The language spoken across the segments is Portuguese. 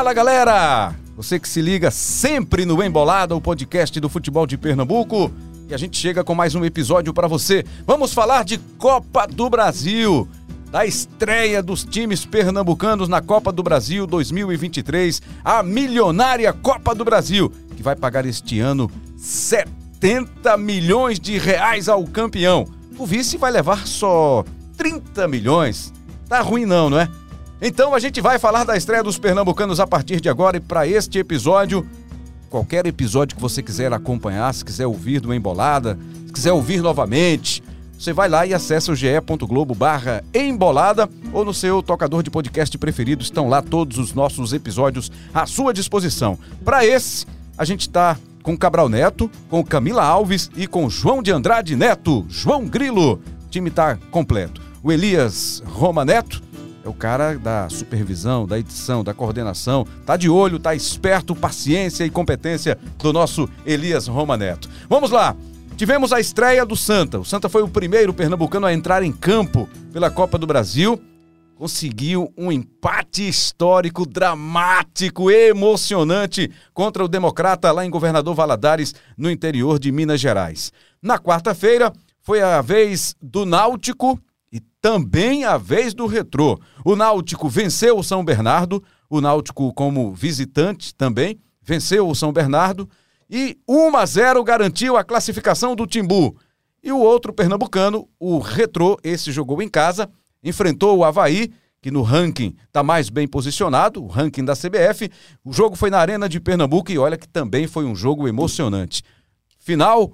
Fala galera! Você que se liga sempre no Embolada, o podcast do futebol de Pernambuco. E a gente chega com mais um episódio para você. Vamos falar de Copa do Brasil, da estreia dos times pernambucanos na Copa do Brasil 2023, a milionária Copa do Brasil, que vai pagar este ano 70 milhões de reais ao campeão. O vice vai levar só 30 milhões. Tá ruim não, não é? Então a gente vai falar da estreia dos pernambucanos a partir de agora e para este episódio qualquer episódio que você quiser acompanhar, se quiser ouvir do Embolada, se quiser ouvir novamente, você vai lá e acessa o ge.globo barra embolada ou no seu tocador de podcast preferido. Estão lá todos os nossos episódios à sua disposição. Para esse, a gente está com Cabral Neto, com Camila Alves e com João de Andrade Neto, João Grilo. O time está completo. O Elias Roma Neto é o cara da supervisão, da edição, da coordenação. Tá de olho, tá esperto, paciência e competência do nosso Elias Roma Neto. Vamos lá. Tivemos a estreia do Santa. O Santa foi o primeiro pernambucano a entrar em campo pela Copa do Brasil. Conseguiu um empate histórico, dramático, emocionante contra o Democrata lá em Governador Valadares, no interior de Minas Gerais. Na quarta-feira, foi a vez do Náutico e também a vez do Retrô. O Náutico venceu o São Bernardo, o Náutico como visitante também venceu o São Bernardo e 1 a 0 garantiu a classificação do Timbu. E o outro pernambucano, o Retrô, esse jogou em casa, enfrentou o Havaí, que no ranking está mais bem posicionado, o ranking da CBF. O jogo foi na Arena de Pernambuco e olha que também foi um jogo emocionante. Final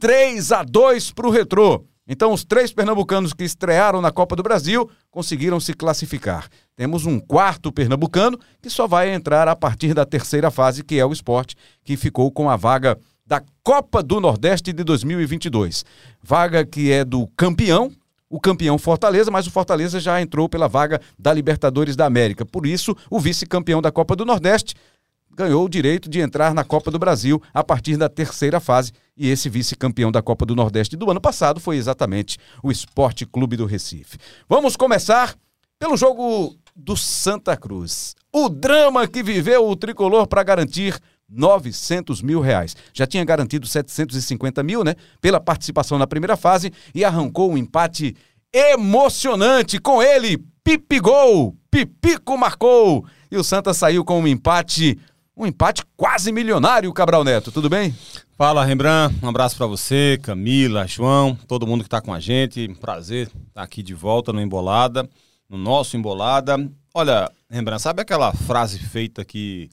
3 a 2 para o Retrô. Então, os três pernambucanos que estrearam na Copa do Brasil conseguiram se classificar. Temos um quarto pernambucano que só vai entrar a partir da terceira fase, que é o esporte, que ficou com a vaga da Copa do Nordeste de 2022. Vaga que é do campeão, o campeão Fortaleza, mas o Fortaleza já entrou pela vaga da Libertadores da América. Por isso, o vice-campeão da Copa do Nordeste ganhou o direito de entrar na Copa do Brasil a partir da terceira fase. E esse vice-campeão da Copa do Nordeste do ano passado foi exatamente o Esporte Clube do Recife. Vamos começar pelo jogo do Santa Cruz. O drama que viveu o tricolor para garantir 900 mil reais. Já tinha garantido 750 mil, né? Pela participação na primeira fase e arrancou um empate emocionante com ele. Pipigol, Pipico marcou. E o Santa saiu com um empate um empate quase milionário, Cabral Neto. Tudo bem? Fala, Rembrandt. Um abraço para você, Camila, João, todo mundo que está com a gente. Prazer estar tá aqui de volta no Embolada, no nosso Embolada. Olha, Rembrandt, sabe aquela frase feita que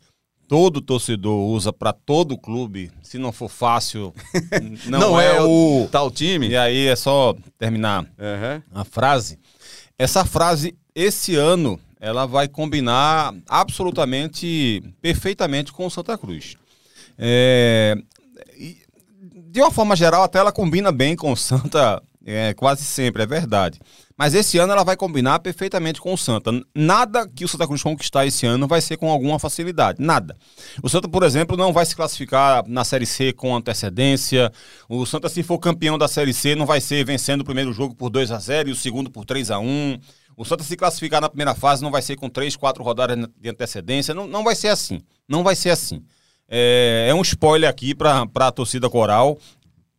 todo torcedor usa para todo clube? Se não for fácil, não, não é, é, o tal time. E aí é só terminar uhum. a frase. Essa frase, esse ano, ela vai combinar absolutamente, perfeitamente com o Santa Cruz. É, de uma forma geral, até ela combina bem com o Santa é, quase sempre, é verdade. Mas esse ano ela vai combinar perfeitamente com o Santa. Nada que o Santa Cruz conquistar esse ano vai ser com alguma facilidade. Nada. O Santa, por exemplo, não vai se classificar na Série C com antecedência. O Santa, se for campeão da Série C, não vai ser vencendo o primeiro jogo por 2 a 0 e o segundo por 3 a 1 o Santa se classificar na primeira fase não vai ser com três, quatro rodadas de antecedência. Não, não vai ser assim. Não vai ser assim. É, é um spoiler aqui para a torcida coral.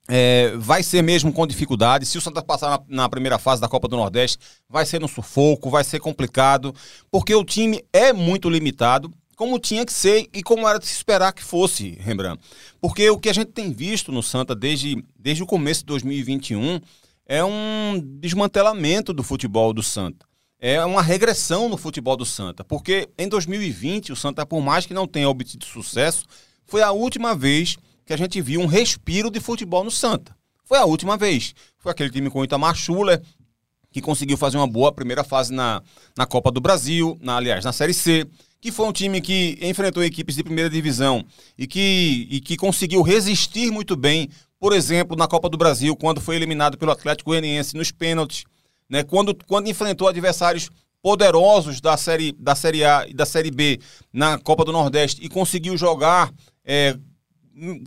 É, vai ser mesmo com dificuldade. Se o Santa passar na, na, primeira fase da Copa do Nordeste, vai ser no sufoco, vai ser complicado, porque o time é muito limitado, como tinha que ser e como era de se esperar que fosse, Rembrandt. Porque o que a gente tem visto no Santa desde, desde o começo de 2021 é um desmantelamento do futebol do Santa. É uma regressão no futebol do Santa, porque em 2020 o Santa, por mais que não tenha obtido sucesso, foi a última vez que a gente viu um respiro de futebol no Santa. Foi a última vez. Foi aquele time com o Itamar Schuller, que conseguiu fazer uma boa primeira fase na, na Copa do Brasil, na, aliás, na Série C, que foi um time que enfrentou equipes de primeira divisão e que, e que conseguiu resistir muito bem por exemplo, na Copa do Brasil, quando foi eliminado pelo Atlético Goianiense nos pênaltis, né? quando, quando enfrentou adversários poderosos da série, da série A e da Série B na Copa do Nordeste e conseguiu jogar é,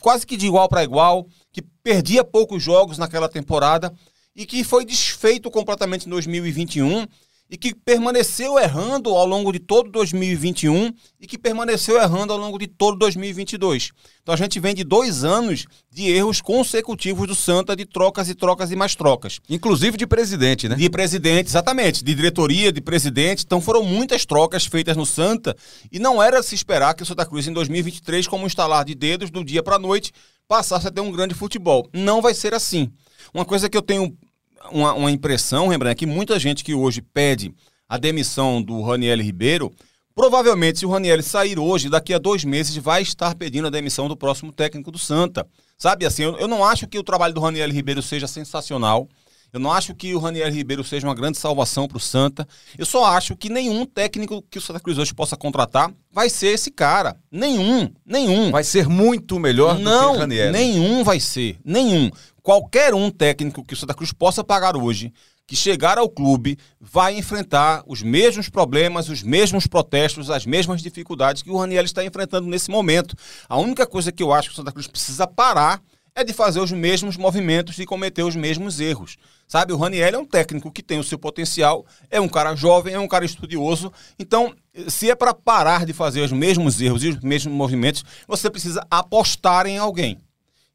quase que de igual para igual, que perdia poucos jogos naquela temporada e que foi desfeito completamente em 2021 e que permaneceu errando ao longo de todo 2021 e que permaneceu errando ao longo de todo 2022. Então a gente vem de dois anos de erros consecutivos do Santa, de trocas e trocas e mais trocas. Inclusive de presidente, né? De presidente, exatamente. De diretoria, de presidente. Então foram muitas trocas feitas no Santa e não era se esperar que o Santa Cruz em 2023, como um estalar de dedos do dia para a noite, passasse a ter um grande futebol. Não vai ser assim. Uma coisa que eu tenho uma, uma impressão, Rembrandt, é que muita gente que hoje pede a demissão do Raniel Ribeiro, provavelmente se o Raniel sair hoje, daqui a dois meses, vai estar pedindo a demissão do próximo técnico do Santa. Sabe assim, eu, eu não acho que o trabalho do Raniel Ribeiro seja sensacional. Eu não acho que o Raniel Ribeiro seja uma grande salvação para o Santa. Eu só acho que nenhum técnico que o Santa Cruz hoje possa contratar vai ser esse cara. Nenhum, nenhum. Vai ser muito melhor não, do que o Raniel. Nenhum vai ser, nenhum. Qualquer um técnico que o Santa Cruz possa pagar hoje, que chegar ao clube, vai enfrentar os mesmos problemas, os mesmos protestos, as mesmas dificuldades que o Raniel está enfrentando nesse momento. A única coisa que eu acho que o Santa Cruz precisa parar é de fazer os mesmos movimentos e cometer os mesmos erros. Sabe, o Raniel é um técnico que tem o seu potencial, é um cara jovem, é um cara estudioso. Então, se é para parar de fazer os mesmos erros e os mesmos movimentos, você precisa apostar em alguém.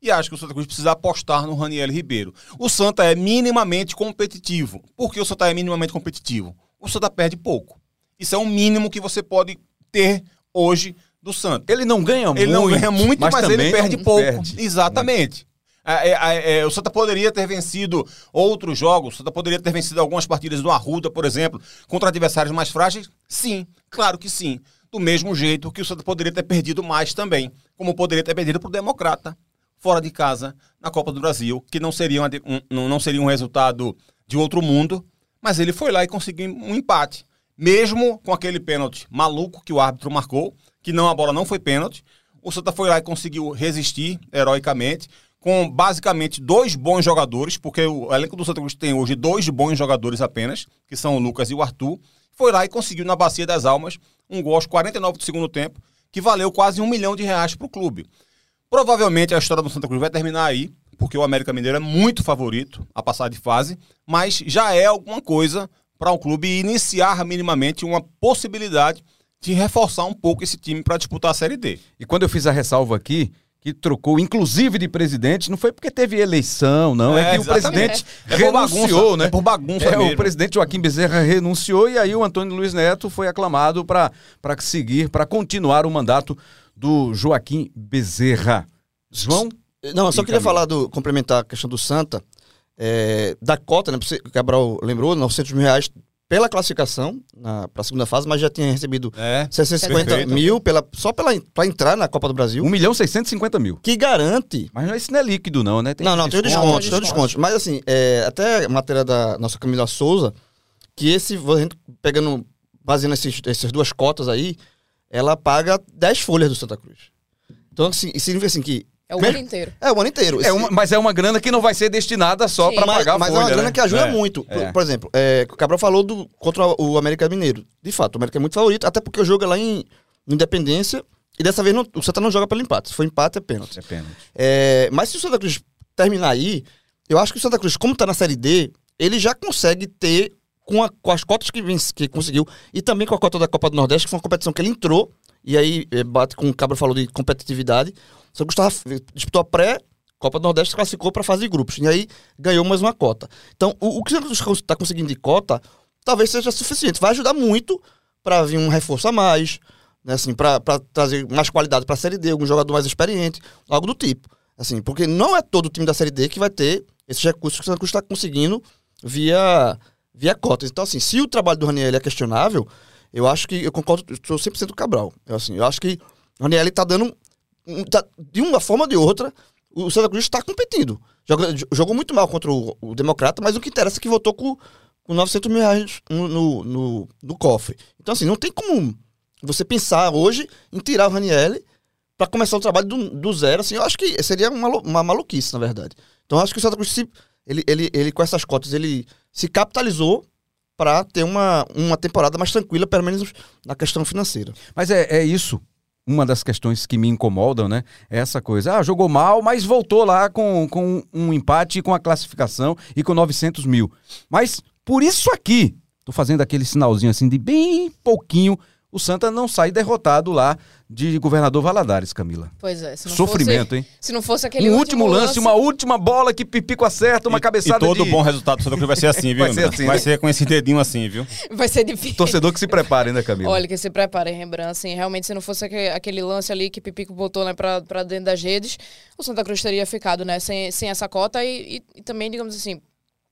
E acho que o Santa Cruz precisa apostar no Raniel Ribeiro. O Santa é minimamente competitivo. Por que o Santa é minimamente competitivo? O Santa perde pouco. Isso é o mínimo que você pode ter hoje do Santos. Ele não ganha muito. Ele não ganha muito, mas, mas ele perde pouco. Perde. Exatamente. É, é, é, o Santa poderia ter vencido outros jogos, o Santa poderia ter vencido algumas partidas do Arruda, por exemplo, contra adversários mais frágeis? Sim, claro que sim. Do mesmo jeito que o Santa poderia ter perdido mais também, como poderia ter perdido para o Democrata, fora de casa, na Copa do Brasil, que não seria, um, não seria um resultado de outro mundo, mas ele foi lá e conseguiu um empate. Mesmo com aquele pênalti maluco que o árbitro marcou, que não a bola não foi pênalti. O Santa foi lá e conseguiu resistir heroicamente, com basicamente dois bons jogadores, porque o elenco do Santa Cruz tem hoje dois bons jogadores apenas, que são o Lucas e o Arthur. Foi lá e conseguiu na Bacia das Almas um gol aos 49 do segundo tempo, que valeu quase um milhão de reais para o clube. Provavelmente a história do Santa Cruz vai terminar aí, porque o América Mineiro é muito favorito a passar de fase, mas já é alguma coisa para o um clube iniciar minimamente uma possibilidade de reforçar um pouco esse time para disputar a Série D. E quando eu fiz a ressalva aqui, que trocou, inclusive de presidente, não foi porque teve eleição, não. É, é que o presidente é. renunciou, né? É por bagunça é, mesmo. O presidente Joaquim Bezerra renunciou e aí o Antônio Luiz Neto foi aclamado para seguir, para continuar o mandato do Joaquim Bezerra. João? Não, eu só queria falar do. complementar a questão do Santa. É, da cota, né? O Cabral lembrou, 900 mil reais pela classificação para a segunda fase, mas já tinha recebido é, 650 perfeito. mil pela, só para entrar na Copa do Brasil. 1 milhão 650 mil. Que garante. Mas isso não é líquido, não, né? Tem não, não, tem desconto, tem desconto. Mas assim, é, até a matéria da nossa Camila Souza, que esse, pegando, fazendo esses, essas duas cotas aí, ela paga 10 folhas do Santa Cruz. Então, assim, significa assim que é o ano inteiro. É o ano inteiro. É uma, mas é uma grana que não vai ser destinada só para pagar mas, a folha, Mas é uma grana né? que ajuda é. muito. Por, é. por, exemplo, é, o Cabral falou do, contra o América Mineiro. De fato, o América é muito favorito, até porque o jogo é lá em Independência. E dessa vez não, o Santa não joga pelo empate. Se for empate, é pênalti. É pênalti. É, mas se o Santa Cruz terminar aí, eu acho que o Santa Cruz, como tá na Série D, ele já consegue ter, com, a, com as cotas que, vence, que conseguiu, e também com a cota da Copa do Nordeste, que foi uma competição que ele entrou, e aí é, bate com o Cabral falou de competitividade. Só Gustavo disputou a pré, Copa do Nordeste classificou para a fase de grupos. E aí ganhou mais uma cota. Então, o, o que você está conseguindo de cota talvez seja suficiente. Vai ajudar muito para vir um reforço a mais, né, assim, para trazer mais qualidade para a Série D, algum jogador mais experiente, algo do tipo. Assim, porque não é todo o time da Série D que vai ter esses recursos que o Santa Cruz está conseguindo via, via cotas. Então, assim, se o trabalho do Raniel é questionável, eu acho que, eu concordo, sou 100% do Cabral. Eu, assim, eu acho que o Raniel está dando Tá, de uma forma ou de outra, o Santa Cruz está competindo. Joga, jogou muito mal contra o, o, Democrata, mas o que interessa é que votou com, com 900 mil reais no, no, no, no, cofre. Então, assim, não tem como você pensar hoje em tirar o Raniel para começar o trabalho do, do, zero. Assim, eu acho que seria uma, uma maluquice, na verdade. Então, eu acho que o Santa Cruz, se, ele, ele, ele, com essas cotas, ele se capitalizou para ter uma, uma temporada mais tranquila, pelo menos na questão financeira. Mas é, é isso uma das questões que me incomodam, né? É essa coisa. Ah, jogou mal, mas voltou lá com, com um empate, com a classificação e com 900 mil. Mas por isso aqui, tô fazendo aquele sinalzinho assim de bem pouquinho, o Santa não sai derrotado lá de Governador Valadares, Camila. Pois é. Se não Sofrimento, fosse, hein? Se não fosse aquele Um último lance, uma última bola que Pipico acerta, uma E- cabeçada E todo de... bom resultado do Santa Cruz vai ser assim, viu? Vai ser assim, Vai né? ser com esse dedinho assim, viu? Vai ser difícil. Torcedor que se prepare, né, Camila? Olha, que se prepare, Rembrandt. Assim, realmente, se não fosse aque- aquele lance ali que Pipico botou né, pra, pra dentro das redes, o Santa Cruz teria ficado né, sem, sem essa cota e, e- e também, digamos assim,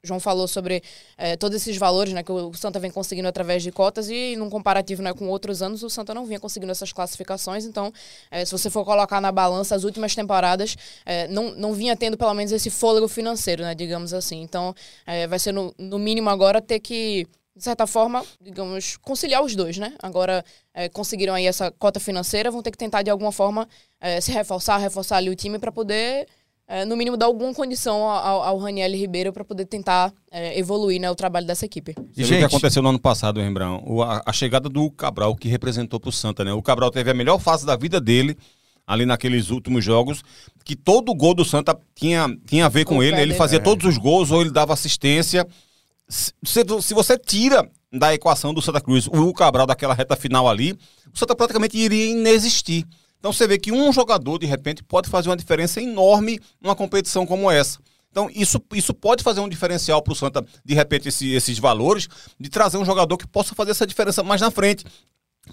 João falou sobre eh, todos esses valores né, que o Santa vem conseguindo através de cotas e num comparativo né, com outros anos, o Santa não vinha conseguindo essas classificações. Então, eh, se você for colocar na balança as últimas temporadas, eh, não, não vinha tendo pelo menos esse fôlego financeiro, né, digamos assim. Então, vai ser no, no mínimo agora ter que de certa forma, digamos, conciliar os dois, né? Agora eh, conseguiram aí essa cota financeira, vão ter que tentar de alguma forma eh, se reforçar, reforçar ali o time para poder, eh, no mínimo, dar alguma condição ao, ao Raniel Ribeiro para poder tentar eh, evoluir né, o trabalho dessa equipe. Você viu o Gente- que aconteceu no ano passado, Rembrandt? O- A, a chegada do Cabral, que representou pro Santa, né? O Cabral teve a melhor fase da vida dele, ali naqueles últimos jogos, que todo gol do Santa tinha, tinha a ver com O ele. Ele fazia todos os gols ou ele dava assistência. Se, se- se você tira da equação do Santa Cruz o Cabral daquela reta final ali, o Santa praticamente iria inexistir. Então você vê que um jogador, de repente, pode fazer uma diferença enorme numa competição como essa. Então, isso, isso pode fazer um diferencial para o Santa, de repente, esse- esses valores, de trazer um jogador que possa fazer essa diferença mais na frente.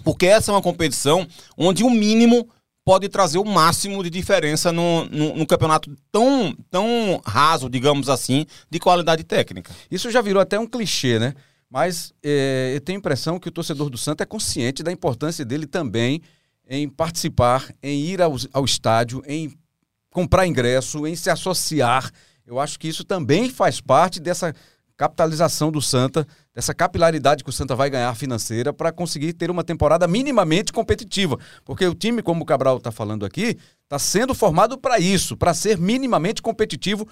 Porque essa é uma competição onde o mínimo pode trazer o máximo de diferença num no, no campeonato tão, tão raso, digamos assim, de qualidade técnica. Isso já virou até um clichê, né? Mas é, eu tenho a impressão que o torcedor do Santa é consciente da importância dele também em participar, em ir ao, ao estádio, em comprar ingresso, em se associar. Eu acho que isso também faz parte dessa capitalização do Santa, dessa capilaridade que o Santa vai ganhar financeira para conseguir ter uma temporada minimamente competitiva. Porque o time, como o Cabral está falando aqui, está sendo formado para isso, para ser minimamente competitivo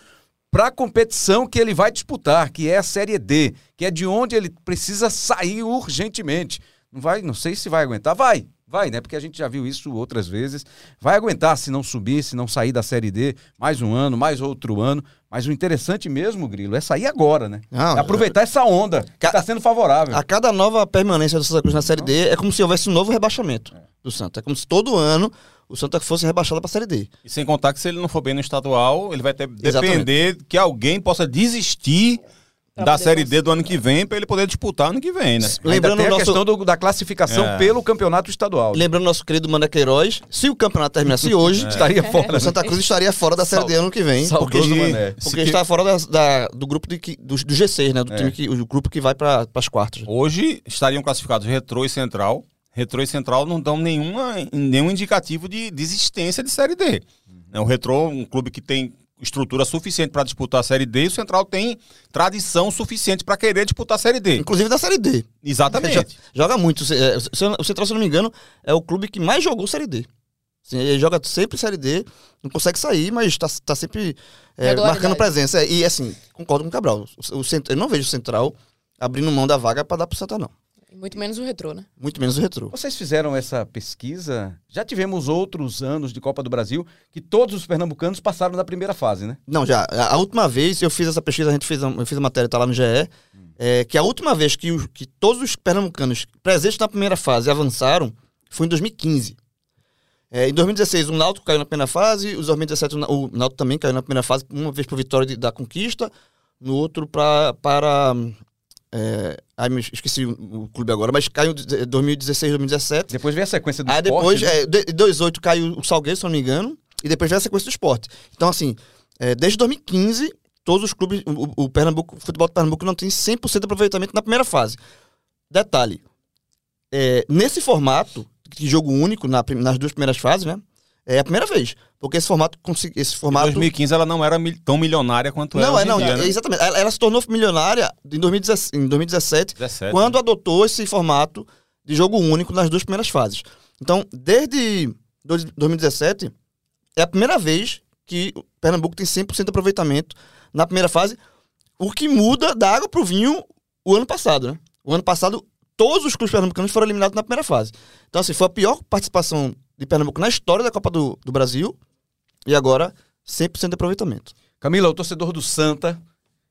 para a competição que ele vai disputar, que é a Série D, que é de onde ele precisa sair urgentemente. Não vai, não sei se vai aguentar, vai, vai, né? Porque a gente já viu isso outras vezes. Vai aguentar se não subir, se não sair da Série D, mais um ano, mais outro ano. Mas o interessante mesmo, Grilo, é sair agora, né? Não, É aproveitar essa onda que está sendo favorável. A cada nova permanência do Santa Cruz na Série D é como se houvesse um novo rebaixamento do Santa. É como se todo ano o Santa fosse rebaixado para a Série D. E sem contar que se ele não for bem no estadual, ele vai ter Exatamente. depender que alguém possa desistir da poder Série D do ano que vem para ele poder disputar ano que vem, né? Ainda Lembrando a nosso- questão do- da classificação É. pelo campeonato estadual. Lembrando nosso querido Mané Queiroz, se o campeonato terminasse hoje, Estaria fora. o Santa Cruz estaria fora da Série D ano que vem. Porque, Mané. porque está fora da- da- do grupo de, que- do, do G6, né? Do É. time que, o grupo que vai para as quartas. Hoje estariam classificados Retrô e Central. Retrô e Central não dão nenhuma, nenhum indicativo de desistência de Série D. É O Retrô, um clube que tem estrutura suficiente para disputar a Série D, e o Central tem tradição suficiente para querer disputar a Série D. Inclusive da Série D. Exatamente. Joga muito. É, O Central, se eu não me engano, é o clube que mais jogou Série D. Assim, ele joga sempre Série D, não consegue sair, mas está tá sempre é, Regularidade. marcando presença. E assim, concordo com o Cabral. O, o eu não vejo o Central abrindo mão da vaga para dar pro Santa, não. Muito menos o retrô, né? Muito menos o retrô. Vocês fizeram essa pesquisa? Já tivemos outros anos de Copa do Brasil que todos os pernambucanos passaram da primeira fase, né? Não, já. A, última vez eu fiz essa pesquisa, a gente fez a, eu fiz a matéria, tá lá no GE, é, que a última vez que, os- que todos os pernambucanos presentes na primeira fase avançaram foi em 2015. É, em 2016, o Náutico caiu na primeira fase, em 2017 o Náutico também caiu na primeira fase, uma vez por vitória de- da Conquista, no outro pra, para... É, ai, me esqueci o, clube agora, mas caiu em 2016, 2017. Depois veio a sequência do Aí esporte, depois, né? é, de- em 2018 caiu o Salgueiro, se não me engano, e depois veio a sequência do esporte. Então, assim, é, desde 2015, todos os clubes, o, o Pernambuco, o futebol do Pernambuco não tem 100% de aproveitamento na primeira fase. Detalhe, é, nesse formato, de jogo único na nas duas primeiras fases, né? É a primeira vez. Porque esse formato, esse Em formato 2015 ela não era tão milionária quanto não, é não, em dia, é, né? exatamente. Ela, ela se tornou milionária em 2017, em 2017 17. quando adotou esse formato de jogo único nas duas primeiras fases. Então, desde dois- 2017, é a primeira vez que o Pernambuco tem 100% de aproveitamento na primeira fase, o que muda da água pro vinho o ano passado, né? O ano passado, todos os clubes pernambucanos foram eliminados na primeira fase. Então, assim, foi a pior participação de Pernambuco na história da Copa do, do Brasil e agora 100% de aproveitamento. Camila, o torcedor do Santa,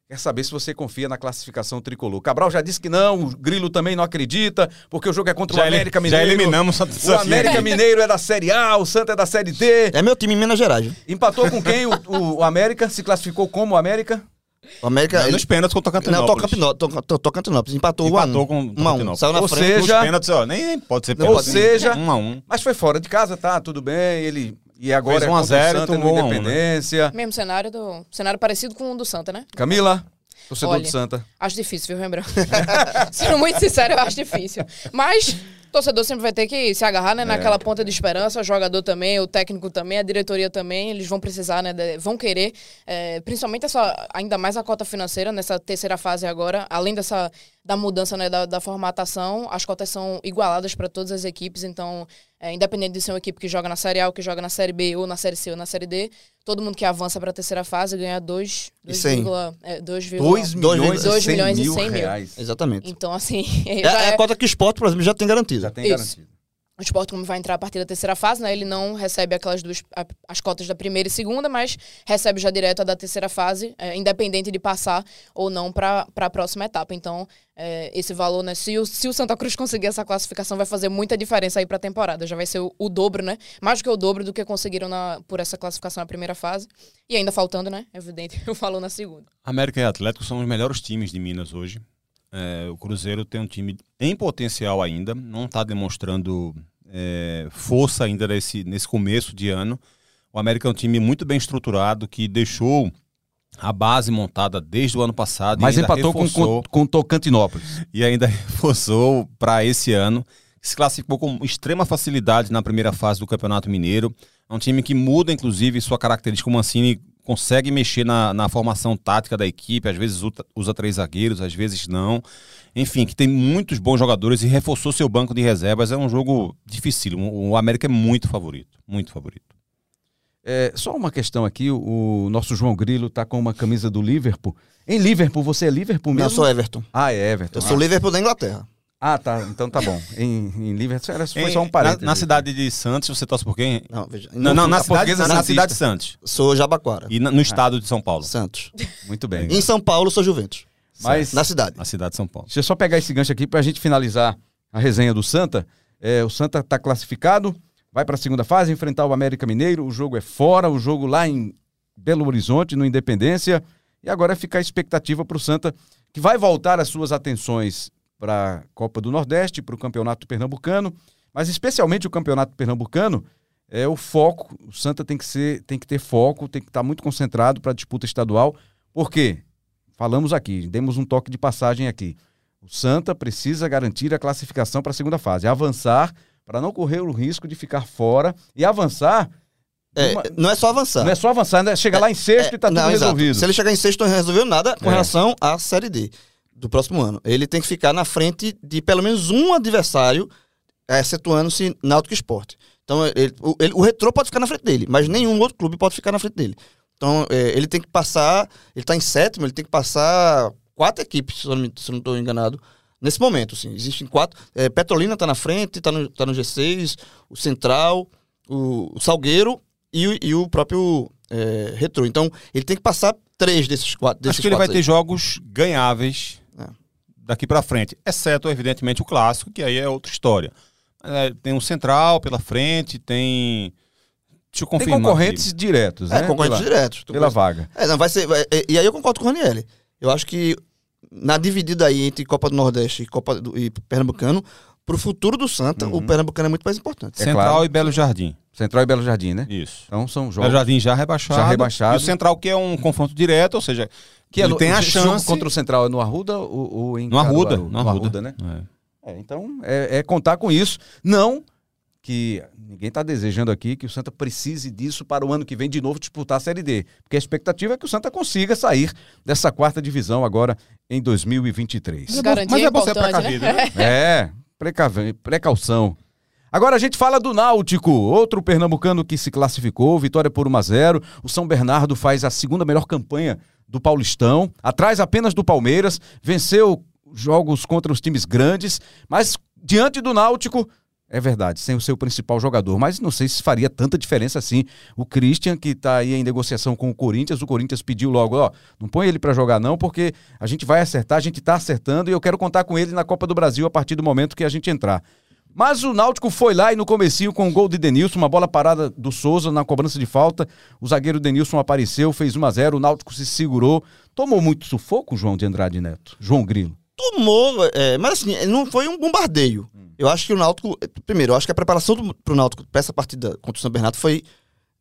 Quer saber se você confia na classificação tricolor. Cabral já disse que não, o Grilo também não acredita, porque o jogo é contra Já, o ele- América já Mineiro. eliminamos Santa O Sofia. América Mineiro é da Série A, o Santa é da Série D. É meu time em Minas Gerais. Empatou com quem? O, o- o América se classificou como o América? O América. Não, ele- Nos pênaltis contra o Não, Tocantinópolis. Tocantinópolis. To- to- Tocantinópolis. Empatou 1 a 1 Empatou com 1 a 1 Tocantinópolis. Saiu na Ou frente. seja- Nos pênaltis, ó, nem, nem pode ser pênalti. Ou seja- um a um. Mas foi fora de casa, tá? Tudo bem. Ele. E agora Fez é 1 a contra o 0 e Santa no tomou 1 a 1, né? Independência. Mesmo cenário do. Cenário parecido com o do Santa, né? Camila, torcedor Olha, do Santa. Acho difícil, viu, Rembrandt? Sendo muito sincero, eu acho difícil. Mas torcedor sempre vai ter que se agarrar né, É. naquela ponta de esperança, o jogador também, o técnico também, a diretoria também, eles vão precisar, né? de- vão querer, é, principalmente essa, ainda mais a cota financeira nessa terceira fase agora, além dessa da mudança né, da, da formatação, as cotas são igualadas para todas as equipes, então, é, independente de ser uma equipe que joga na Série A ou que joga na Série B, ou na Série C ou na Série D, todo mundo que avança para a terceira fase ganha 2, E cem. 2,2 é, 2, 2 milhões, dois e 100 milhões e mil 100 mil. reais. Exatamente. Então, assim, É, já é é- a cota que o esporte, por exemplo, já tem Já garantida. tem Isso. O esporte, como vai entrar a partir da terceira fase, né? Ele não recebe aquelas duas, as cotas da primeira e segunda, mas recebe já direto a da terceira fase, é, independente de passar ou não para a próxima etapa. Então, é, esse valor, né? Se o, se o Santa Cruz conseguir essa classificação, vai fazer muita diferença aí para a temporada. Já vai ser o, o dobro, né? Mais do que o dobro do que conseguiram na, por essa classificação na primeira fase. E ainda faltando, né? Evidente, o valor na segunda. América e Atlético são os melhores times de Minas hoje. É, o Cruzeiro tem um time em potencial ainda, não está demonstrando é, força ainda nesse, nesse começo de ano. O América é um time muito bem estruturado que deixou a base montada desde o ano passado. Mas empatou com, reforçou- com, com Tocantinópolis. e ainda reforçou para esse ano. Se classificou com extrema facilidade na primeira fase do Campeonato Mineiro. É um time que muda, inclusive, sua característica. O Mancini consegue mexer na, na formação tática da equipe. Às vezes usa, três zagueiros, às vezes não. Enfim, que tem muitos bons jogadores e reforçou seu banco de reservas. É um jogo difícil. O, América é muito favorito. Muito favorito. É, só uma questão aqui, o, o nosso João Grilo tá com uma camisa do Liverpool. Em Liverpool, você é Liverpool mesmo? Eu sou Everton. Ah, é Everton. Eu sou ah. Liverpool da Inglaterra. Ah, tá. Então tá bom. Em, em Liverpool, era- foi Em- só um na, parênteses. na cidade de Santos, você torce por quem? Não, veja. Não, não, na, cidade, na, na santista. cidade de Santos. Sou Jabaquara. E na- no estado de São Paulo. Santos. Muito bem. Em São Paulo, sou Juventus. Mas Na cidade. Na cidade de São Paulo. deixa eu só pegar esse gancho aqui pra gente finalizar a resenha do Santa. É, o Santa tá classificado, vai pra segunda fase, enfrentar o América Mineiro. O jogo é fora, o jogo lá em Belo Horizonte, no Independência. E agora fica a expectativa pro Santa, que vai voltar as suas atenções para a Copa do Nordeste, para o Campeonato Pernambucano, mas especialmente o Campeonato Pernambucano, é o foco. O Santa tem que ser, tem que ter foco, tem que estar muito concentrado para a disputa estadual. Por quê? Falamos aqui, demos um toque de passagem aqui. O Santa precisa garantir a classificação para a segunda fase, avançar para não correr o risco de ficar fora e avançar. É, numa- não é só avançar. não é só avançar, né? Chegar lá em sexto e tá tudo não, exato. resolvido. Se ele chegar em sexto, não resolveu nada com É. relação à Série D do próximo ano. Ele tem que ficar na frente de pelo menos um adversário, excetuando-se Náutico Esporte. Então, ele- o, ele- o Retrô pode ficar na frente dele, mas nenhum outro clube pode ficar na frente dele. Então, é, ele tem que passar, ele está em sétimo, ele tem que passar quatro equipes, se eu não estou enganado, nesse momento. Assim. Existem quatro. é, Petrolina está na frente, está no, tá no G6, o Central, o, o Salgueiro e, o- e o próprio é, Retrô. Então, ele tem que passar três desses quatro. Desses Acho que ele vai quatro ter aí. jogos ganháveis. Daqui pra frente, exceto, evidentemente, o clássico, que aí é outra história. É, tem o Central pela frente, tem. Deixa eu Tem confirmar. concorrentes diretos, É, né? concorrentes pela, diretos. Pela vaga. É, não, vai ser. vai- é, e aí eu concordo com o Ranielli. Eu acho que na dividida aí entre Copa do Nordeste e Copa do, e Pernambucano, pro futuro do Santa, Uhum. o Pernambucano é muito mais importante. É Central claro. e Belo Jardim. Central e Belo Jardim, né? Isso. Então são Belo jogos. Jardim já rebaixado. Já rebaixado. E o Central, que é um confronto direto, ou seja, Que é ele no- tem a chance. contra o Central é no Arruda ou, ou em No Arruda. No No Arruda, né? É. É, então é, é contar com isso. Não que ninguém está desejando aqui que o Santa precise disso para o ano que vem de novo disputar a Série D. Porque a expectativa é que o Santa consiga sair dessa quarta divisão agora em 2023. Garantia mas é é bom ser importante, precavido, né? né? É, precaução. Agora a gente fala do Náutico, outro pernambucano que se classificou, vitória por 1 a 0. O São Bernardo faz a segunda melhor campanha do Paulistão, atrás apenas do Palmeiras, venceu jogos contra os times grandes, mas diante do Náutico É verdade, sem o seu principal jogador. Mas não sei se faria tanta diferença assim. O Christian, que está aí em negociação com o Corinthians, o Corinthians pediu logo, ó, não põe ele para jogar não, porque a gente vai acertar, a gente está acertando e eu quero contar com ele na Copa do Brasil a partir do momento que a gente entrar. Mas o Náutico foi lá e no comecinho com o gol de Denilson, uma bola parada do Souza na cobrança de falta. O zagueiro Denilson apareceu, fez 1 a 0 o Náutico se segurou. Tomou muito sufoco, João de Andrade Neto. João Grilo. Tomou, é, mas assim, não foi um bombardeio. Eu acho que o Náutico. Primeiro, eu acho que a preparação do, pro Náutico para essa partida contra o São Bernardo foi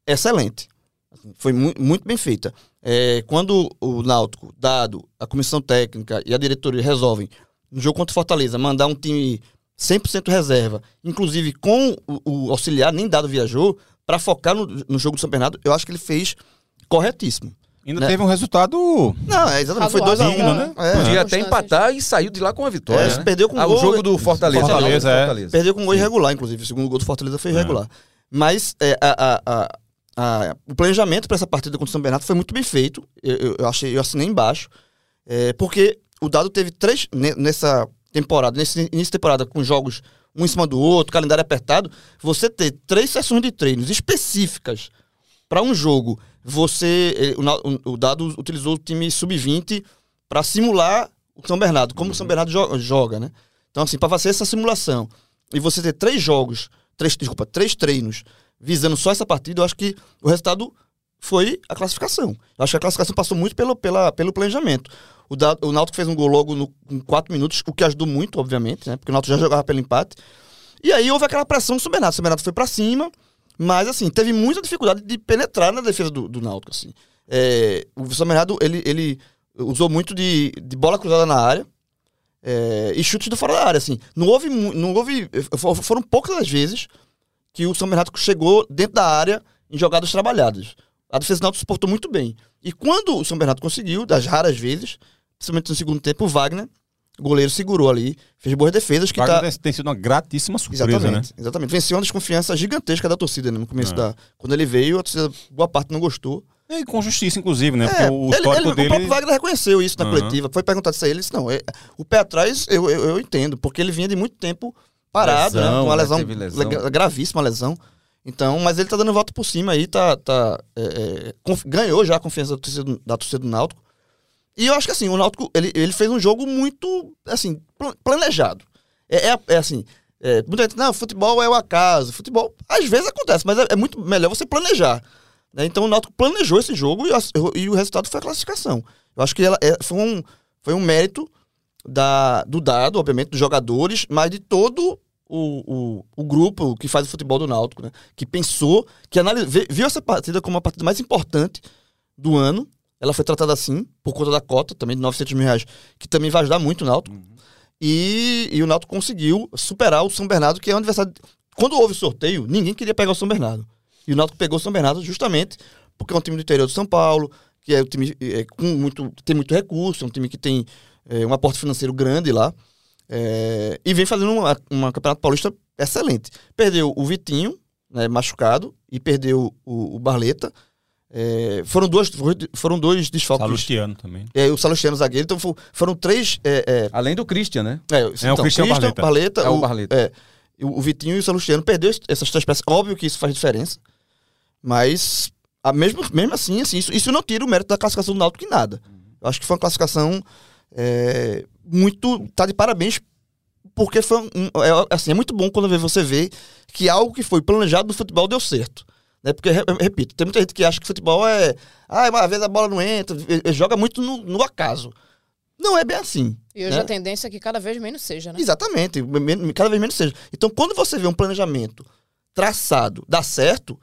excelente. Assim, Foi mu muito bem feita. É, quando o Náutico, dado a comissão técnica e a diretoria resolvem, no jogo contra o Fortaleza, mandar um time 100% reserva, inclusive com o, o auxiliar, nem dado viajou, para focar no, no jogo do São Bernardo, eu acho que ele fez corretíssimo. Ainda Né? teve um resultado. Não, é exatamente. Foi Razoável, 2x1, né? né? É. Podia até empatar e saiu de lá com a vitória. É, né? perdeu com ah, gol, o jogo do Fortaleza. Fortaleza, não, é. Fortaleza. Perdeu com um gol irregular, inclusive. O segundo gol do Fortaleza foi irregular. Mas é, a- a- a- a- o planejamento para essa partida contra o São Bernardo foi muito bem feito. Eu, eu, eu achei, eu assinei embaixo. É, porque o Dado teve três. ne- Nessa temporada, nesse início de temporada, com jogos um em cima do outro, calendário apertado, você ter três sessões de treinos específicas para um jogo. Você. eh, O, o- Dado utilizou o time sub-20 para simular o São Bernardo, como o São Bernardo jo- joga, né? Então, assim, para fazer essa simulação e você ter três jogos, três, desculpa, três treinos visando só essa partida, eu acho que o resultado foi a classificação. Eu acho que a classificação passou muito pelo, pela, pelo planejamento. O, da, o Náutico fez um gol logo no, em quatro minutos, o que ajudou muito, obviamente, né? Porque o Náutico já jogava pelo empate. E aí houve aquela pressão do São Bernardo. O São Bernardo foi para cima, mas, assim, teve muita dificuldade de penetrar na defesa do, do Náutico, assim. É, o São Bernardo, ele, ele usou muito de, de bola cruzada na área, é, e chutes do fora da área, assim. Não houve, não houve. for- Foram poucas as vezes que o São Bernardo chegou dentro da área em jogadas trabalhadas. A defesa do Náutico suportou muito bem. E quando o São Bernardo conseguiu, das raras vezes, principalmente no segundo tempo, o Wagner, o goleiro, segurou ali, fez boas defesas que Wagner tá. tem- sido uma gratíssima surpresa, Exatamente, né? exatamente. Venceu uma desconfiança gigantesca da torcida né, no começo É. da. Quando ele veio, a torcida, boa parte não gostou. E com justiça, inclusive, né? Porque É, o ele- histórico ele- O dele. próprio Wagner reconheceu isso na Aham. coletiva. Foi perguntado isso a ele, disse, não, é, o pé atrás eu, eu, eu entendo, porque ele vinha de muito tempo parado, Lesão, né? Com uma né? lesão, lesão. gra- gravíssima lesão. Então, mas ele tá dando volta por cima aí, tá, tá, é, é, ganhou já a confiança da torcida, do- da torcida do Náutico. E eu acho que assim, o Náutico, ele, ele fez um jogo muito, assim, pla- planejado. É, é, é assim, é, muita gente, não, futebol é o acaso. Futebol, às vezes acontece, mas é, é muito melhor você planejar. né? Então o Náutico planejou esse jogo e, e o resultado foi a classificação. Eu acho que ela é- foi, um, foi um mérito da, do dado, obviamente, dos jogadores, mas de todo o, o, o grupo que faz o futebol do Náutico, né? Que pensou, que analis, viu essa partida como a partida mais importante do ano. Ela foi tratada assim, por conta da cota também de 900 mil reais, que também vai ajudar muito o Náutico. E, e o Náutico conseguiu superar o São Bernardo, que é um adversário. Quando houve o sorteio, ninguém queria pegar o São Bernardo. E o Náutico pegou o São Bernardo justamente porque é um time do interior de São Paulo, que é um time é, com muito, tem muito recurso, é um time que tem é, um aporte financeiro grande lá. é, e vem fazendo uma, uma Campeonato Paulista excelente. Perdeu o Vitinho, né, machucado, e perdeu o, o Barleta. É, foram, duas, foram dois desfalques. Salustiano também. É, o Salustiano zagueiro. Então fo- foram três. É, é, Além do Christian, né? é, o Christian Barleta. É o Barleta. é, o, o Vitinho e o Salustiano perdeu es- essas três peças. Óbvio que isso faz diferença. Mas, a mesmo, mesmo assim, assim isso, isso não tira o mérito da classificação do Náutico em nada. Eu acho que foi uma classificação é, muito. tá de parabéns. Porque foi um, é, assim, é muito bom quando você vê que algo que foi planejado no futebol deu certo. Né? Porque, re- repito, tem muita gente que acha que futebol é. Ah, uma vez a bola não entra, joga muito no, no acaso. Não é bem assim. E hoje né? a tendência é que cada vez menos seja, né? Exatamente, men- cada vez menos seja. Então, quando você vê um planejamento traçado dar certo,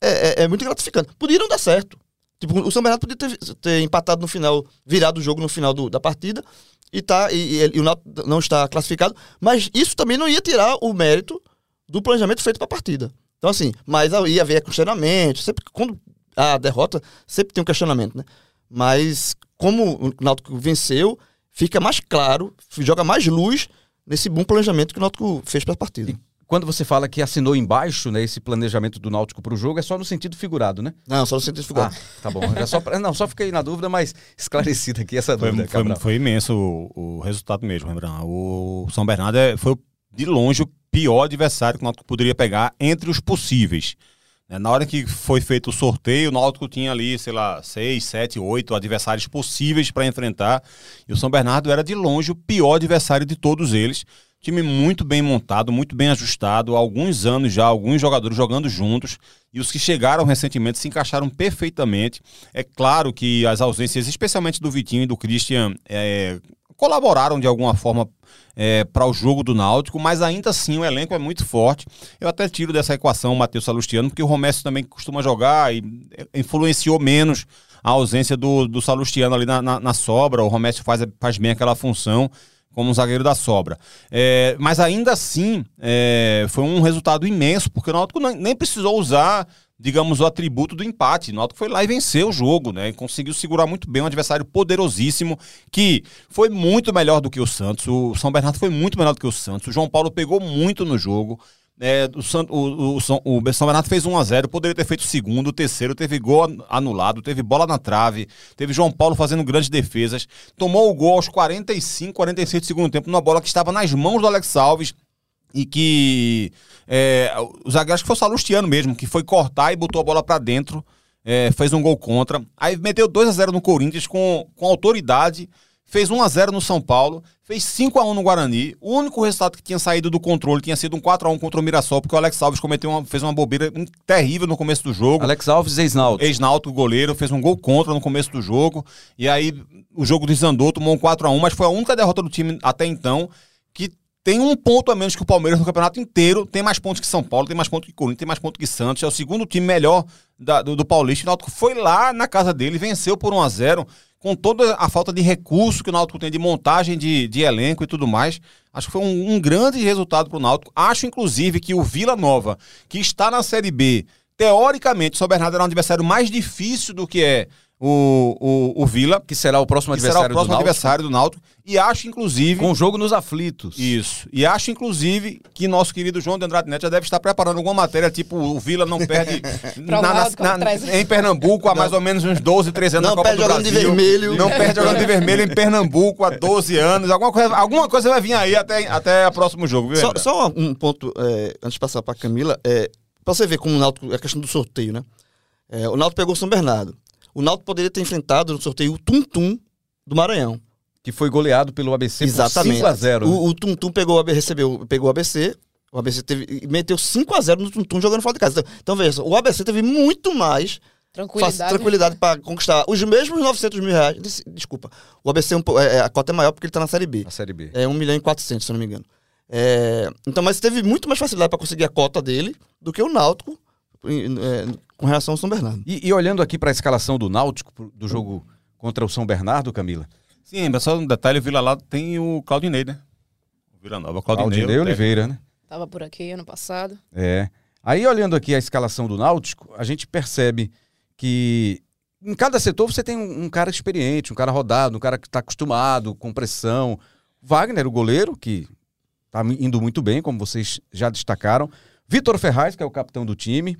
é, é- é muito gratificante. Podia não dar certo. Tipo, o São Bernardo podia ter, ter empatado no final, virado o jogo no final do- da partida, e, tá, e, e- e o Náutico não está classificado, mas isso também não ia tirar o mérito do planejamento feito para a partida. Então, assim, mas ia haver questionamento, sempre quando a derrota, sempre tem um questionamento, né? Mas como o Náutico venceu, fica mais claro, joga mais luz nesse bom planejamento que o Náutico fez para a partida. Quando você fala que assinou embaixo, né, esse planejamento do Náutico para o jogo, é só no sentido figurado, né? Não, só no sentido figurado. Ah, tá bom. Era só pra- não, só fiquei na dúvida, mas esclarecida aqui essa Foi, dúvida, foi, foi imenso o, o resultado mesmo, lembrando. O São Bernardo é- foi de longe o pior adversário que o Náutico poderia pegar entre os possíveis. Né, na hora que foi feito o sorteio, o Náutico tinha ali, sei lá, seis, sete, oito adversários possíveis para enfrentar. E o São Bernardo era de longe o pior adversário de todos eles. Time muito bem montado, muito bem ajustado, há alguns anos já, alguns jogadores jogando juntos, e os que chegaram recentemente se encaixaram perfeitamente. É claro que as ausências, especialmente do Vitinho e do Christian, é, colaboraram de alguma forma é, para o jogo do Náutico, mas ainda assim o elenco é muito forte. Eu até tiro dessa equação o Matheus Salustiano, porque o Romércio também costuma jogar e é, influenciou menos a ausência do, do Salustiano ali na, na, na sobra. O Romércio faz, faz bem aquela função como um zagueiro da sobra. É, mas ainda assim, é, foi um resultado imenso, porque o Náutico nem precisou usar, digamos, o atributo do empate. O Náutico foi lá e venceu o jogo, né? conseguiu segurar muito bem um adversário poderosíssimo, que foi muito melhor do que o Santos. O São Bernardo foi muito melhor do que o Santos. O João Paulo pegou muito no jogo. É, o, o, o, São, o São Bernardo fez 1x0, poderia ter feito o segundo, o terceiro, teve gol anulado, teve bola na trave, teve João Paulo fazendo grandes defesas, tomou o gol aos 45, 46 do segundo tempo, numa bola que estava nas mãos do Alex Alves e que é, o zagueiro acho que foi o Salustiano mesmo, que foi cortar e botou a bola para dentro, é, fez um gol contra, aí meteu 2 a 0 no Corinthians com, com autoridade, fez 1 a 0 no São Paulo, fez 5 a 1 no Guarani. O único resultado que tinha saído do controle tinha sido um 4 a 1 contra o Mirassol, porque o Alex Alves cometeu uma, fez uma bobeira terrível no começo do jogo. Alex Alves, ex-náutico. Ex-náutico, goleiro, fez um gol contra no começo do jogo. E aí o jogo desandou, tomou um 4 a 1 mas foi a única derrota do time até então que tem um ponto a menos que o Palmeiras no campeonato inteiro, tem mais pontos que São Paulo, tem mais pontos que Corinthians, tem mais pontos que Santos, é o segundo time melhor da, do, do Paulista. O Náutico foi lá na casa dele, venceu por 1 a 0 com toda a falta de recurso que o Náutico tem de montagem de, de elenco e tudo mais. Acho que foi um, um grande resultado para o Náutico. Acho, inclusive, que o Vila Nova, que está na Série B, teoricamente, o São Bernardo era um adversário mais difícil do que é o, o, o Vila. Que será o próximo que adversário será o próximo do adversário do Náutico. E acho, inclusive. Com o jogo nos aflitos. Isso. E acho, inclusive, que nosso querido João de Andrade Neto já deve estar preparando alguma matéria, tipo, o Vila não perde na, na, na, em Pernambuco há mais ou menos uns 12, 13 anos não na Copa perde do jogando Brasil. de vermelho. Não perde jogando de vermelho em Pernambuco há 12 anos. Alguma coisa, alguma coisa vai vir aí até, até o próximo jogo, viu? Só, só um ponto, é, antes de passar para Camila, é, para você ver como o Náutico, a questão do sorteio, né? É, o Náutico pegou o São Bernardo. O Náutico poderia ter enfrentado no sorteio o Tum Tum do Maranhão. Que foi goleado pelo ABC Exatamente. por 5x0. O, o Tum Tum pegou, recebeu, pegou o ABC. O ABC teve, e meteu 5x0 no Tum Tum jogando fora de casa. Então, então veja, o ABC teve muito mais Tranquilidade. tranquilidade para conquistar os mesmos 900 mil reais. Des- Desculpa. O ABC é um po- é, a cota é maior porque ele tá na Série B. Na Série B. É 1 milhão e 400, se eu não me engano. É, então, mas teve muito mais facilidade para conseguir a cota dele do que o Náutico é, com relação ao São Bernardo. E, e olhando aqui para a escalação do Náutico, do jogo contra o São Bernardo, Camila. Sim, lembra só um detalhe: o Vila lá tem o Claudinei, né? O Vila Nova, o Claudinei. Técnico. Oliveira, né? Tava por aqui ano passado. É. Aí, olhando aqui a escalação do Náutico, a gente percebe que em cada setor você tem um, um cara experiente, um cara rodado, um cara que está acostumado com pressão. Wagner, o goleiro, que está indo muito bem, como vocês já destacaram. Vitor Ferraz, que é o capitão do time.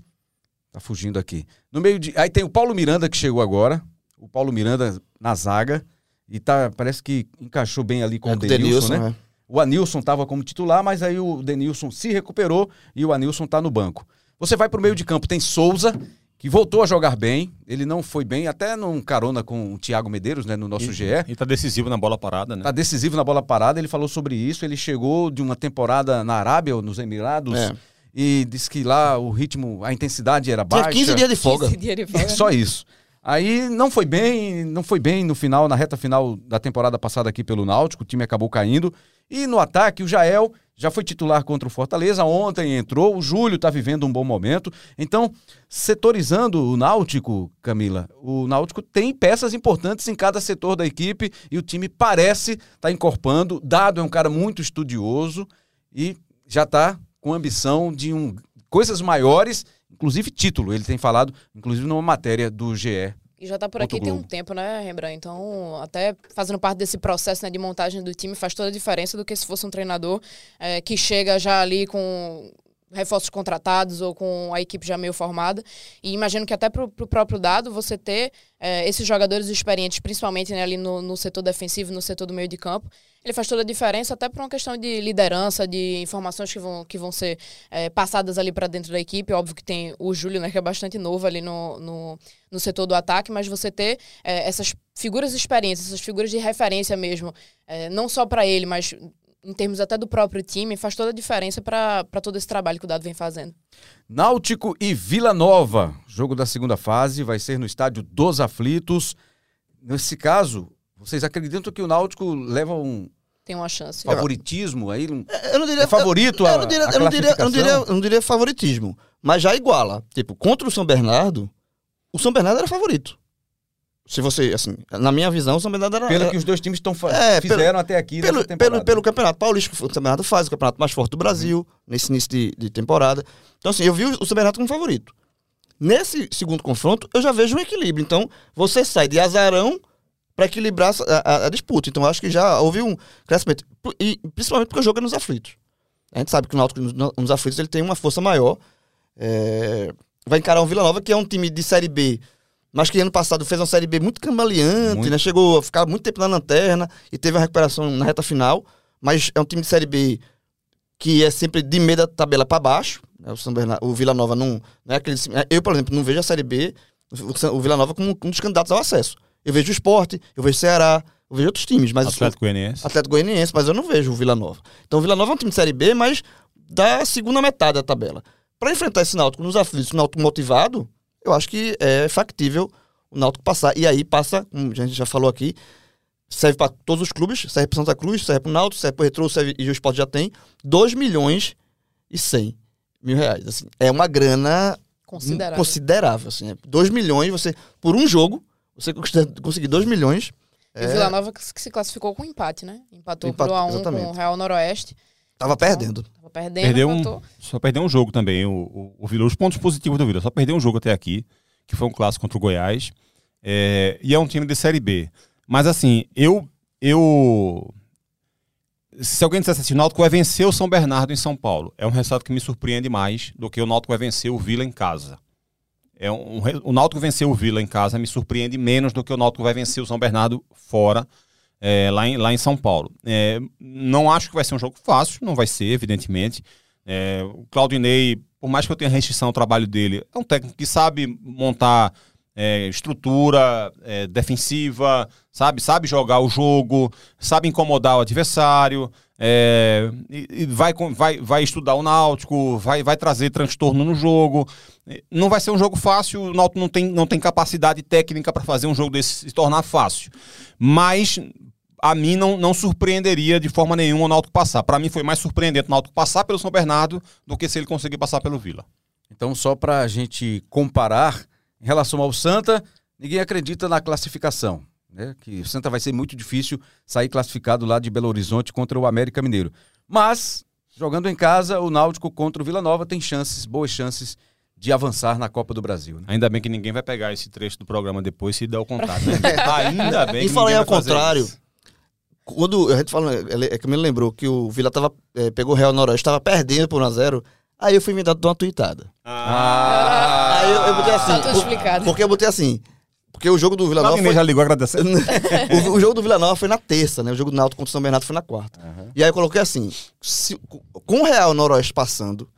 Tá fugindo aqui. No meio de. Aí tem o Paulo Miranda, que chegou agora. O Paulo Miranda na zaga. E tá, parece que encaixou bem ali com É, o Denilson, né? né? O Anilson estava como titular, mas aí o Denilson se recuperou e o Anilson está no banco. Você vai para o meio de campo, tem Souza, que voltou a jogar bem. Ele não foi bem, até num carona com o Thiago Medeiros, né, no nosso GE. E tá decisivo na bola parada, né? Tá decisivo na bola parada, ele falou sobre isso. Ele chegou de uma temporada na Arábia ou nos Emirados É. e disse que lá o ritmo, a intensidade era Tinha baixa. 15 dias de folga. 15 dias de folga. É só isso. Aí não foi bem, não foi bem no final, na reta final da temporada passada aqui pelo Náutico, o time acabou caindo. E no ataque, o Jael já foi titular contra o Fortaleza, ontem entrou, o Júlio está vivendo um bom momento. Então, setorizando o Náutico, Camila, o Náutico tem peças importantes em cada setor da equipe e o time parece estar tá encorpando. Dado é um cara muito estudioso e já está com ambição de um, coisas maiores, inclusive título. Ele tem falado, inclusive numa matéria do GE. E já tá por aqui tem um tempo, né, Rembrandt? Então, até fazendo parte desse processo né, de montagem do time faz toda a diferença do que se fosse um treinador eh, que chega já ali com reforços contratados ou com a equipe já meio formada. E imagino que até para o próprio dado, você ter é, esses jogadores experientes, principalmente né, ali no, no, setor defensivo, no setor do meio de campo, ele faz toda a diferença, até por uma questão de liderança, de informações que vão, que vão ser é, passadas ali para dentro da equipe. Óbvio que tem o Júlio, né, que é bastante novo ali no, no, no setor do ataque, mas você ter é, essas figuras experientes, essas figuras de referência mesmo, é, não só para ele, mas em termos até do próprio time, faz toda a diferença para todo esse trabalho que o Dado vem fazendo. Náutico e Vila Nova. Jogo da segunda fase vai ser no estádio dos Aflitos. Nesse caso, vocês acreditam que o Náutico leva um. Tem uma chance. Favoritismo aí? Um... Eu não diria. É favorito eu, eu, não diria, a eu, não diria, eu, não diria, eu não diria favoritismo. Mas já iguala. Tipo, contra o São Bernardo, o São Bernardo era favorito. Se você, assim, na minha visão, o São Bernardo era. Pelo era, que os dois times estão É, fizeram pelo- até aqui pelo, pelo, pelo Campeonato Paulista, que o São Bernardo faz, o campeonato mais forte do Brasil, nesse início de, de temporada. Então, assim, eu vi o São Bernardo como favorito. Nesse segundo confronto, eu já vejo um equilíbrio. Então, você sai de azarão para equilibrar a, a- a disputa. Então, acho que já houve um crescimento. E principalmente porque o jogo é nos aflitos. A gente sabe que o Náutico nos, nos aflitos ele tem uma força maior. É, vai encarar um Vila Nova, que é um time de Série B, mas que ano passado fez uma Série B muito cambaleante, Muito. né? Chegou a ficar muito tempo na lanterna e teve uma recuperação na reta final. Mas é um time de Série B que é sempre de meio da tabela para baixo. né? O, São Bernardo, o Vila Nova não, não é aquele. Eu, por exemplo, não vejo a Série B, o, o Vila Nova como um dos candidatos ao acesso. Eu vejo o Esporte, eu vejo o Ceará, eu vejo outros times, mas Atlético Goianiense. Atlético Goianiense, mas eu não vejo o Vila Nova. Então o Vila Nova é um time de Série B, mas da segunda metade da tabela. Para enfrentar esse Náutico nos aflitos, o Náutico motivado, eu acho que é factível o Náutico passar. E aí passa, como a gente já falou aqui, serve para todos os clubes, serve para Santa Cruz, serve para o Náutico, serve para o Retro, serve, e o Sport já tem 2 milhões e 100 mil reais. Assim, é uma grana Considerável. considerável. Assim, 2 milhões, você, por um jogo, você conseguir 2 milhões. E o Vila Nova que se classificou com empate, né? Empatou Empatou, pro A1 exatamente. com o Real Noroeste. Tava perdendo. Tava perdendo, Perdeu um, só perdeu um jogo também, o, o, o Vila. Os pontos positivos do Vila, só perdeu um jogo até aqui, que foi um clássico contra o Goiás. É, e é um time de Série B. Mas assim, eu. eu se alguém dissesse assim, o Náutico vai vencer o São Bernardo em São Paulo, é um resultado que me surpreende mais do que o Náutico vai vencer o Vila em casa. É um, o Náutico vencer o Vila em casa me surpreende menos do que o Náutico vai vencer o São Bernardo fora, é, lá, em, lá em São Paulo. É, não acho que vai ser um jogo fácil, não vai ser, evidentemente. É, o Claudinei, por mais que eu tenha restrição ao trabalho dele, é um técnico que sabe montar é, estrutura é, defensiva, sabe, sabe jogar o jogo, sabe incomodar o adversário, é, e, e vai, vai, vai estudar o Náutico, vai, vai trazer transtorno no jogo. É, Não vai ser um jogo fácil, o Náutico não tem, não tem capacidade técnica para fazer um jogo desse se tornar fácil. Mas a mim não, não surpreenderia de forma nenhuma o Náutico passar. Para mim foi mais surpreendente o Náutico passar pelo São Bernardo do que se ele conseguir passar pelo Vila. Então, só para a gente comparar, em relação ao Santa, ninguém acredita na classificação. Né? Que o Santa vai ser muito difícil sair classificado lá de Belo Horizonte contra o América Mineiro. Mas, jogando em casa, o Náutico contra o Vila Nova tem chances, boas chances, de avançar na Copa do Brasil. Né? Ainda bem que ninguém vai pegar esse trecho do programa depois se der o contrário. Né? Ainda bem E que falar ninguém ao contrário, isso. Quando a gente fala, ele- é que me lembrou que o Vila tava, é, pegou o Real Noroeste, tava perdendo por 1x0. Aí eu fui me dar uma tuitada. Ah, Aí eu, eu botei assim. Tá tudo por- explicado. Porque eu botei assim. Porque o jogo do Vila Nova foi, já ligou agradecendo. o, o jogo do Vila Nova foi na terça, né? O jogo do Náutico contra o São Bernardo foi na quarta. E aí eu coloquei assim, se- com o Real Noroeste passando,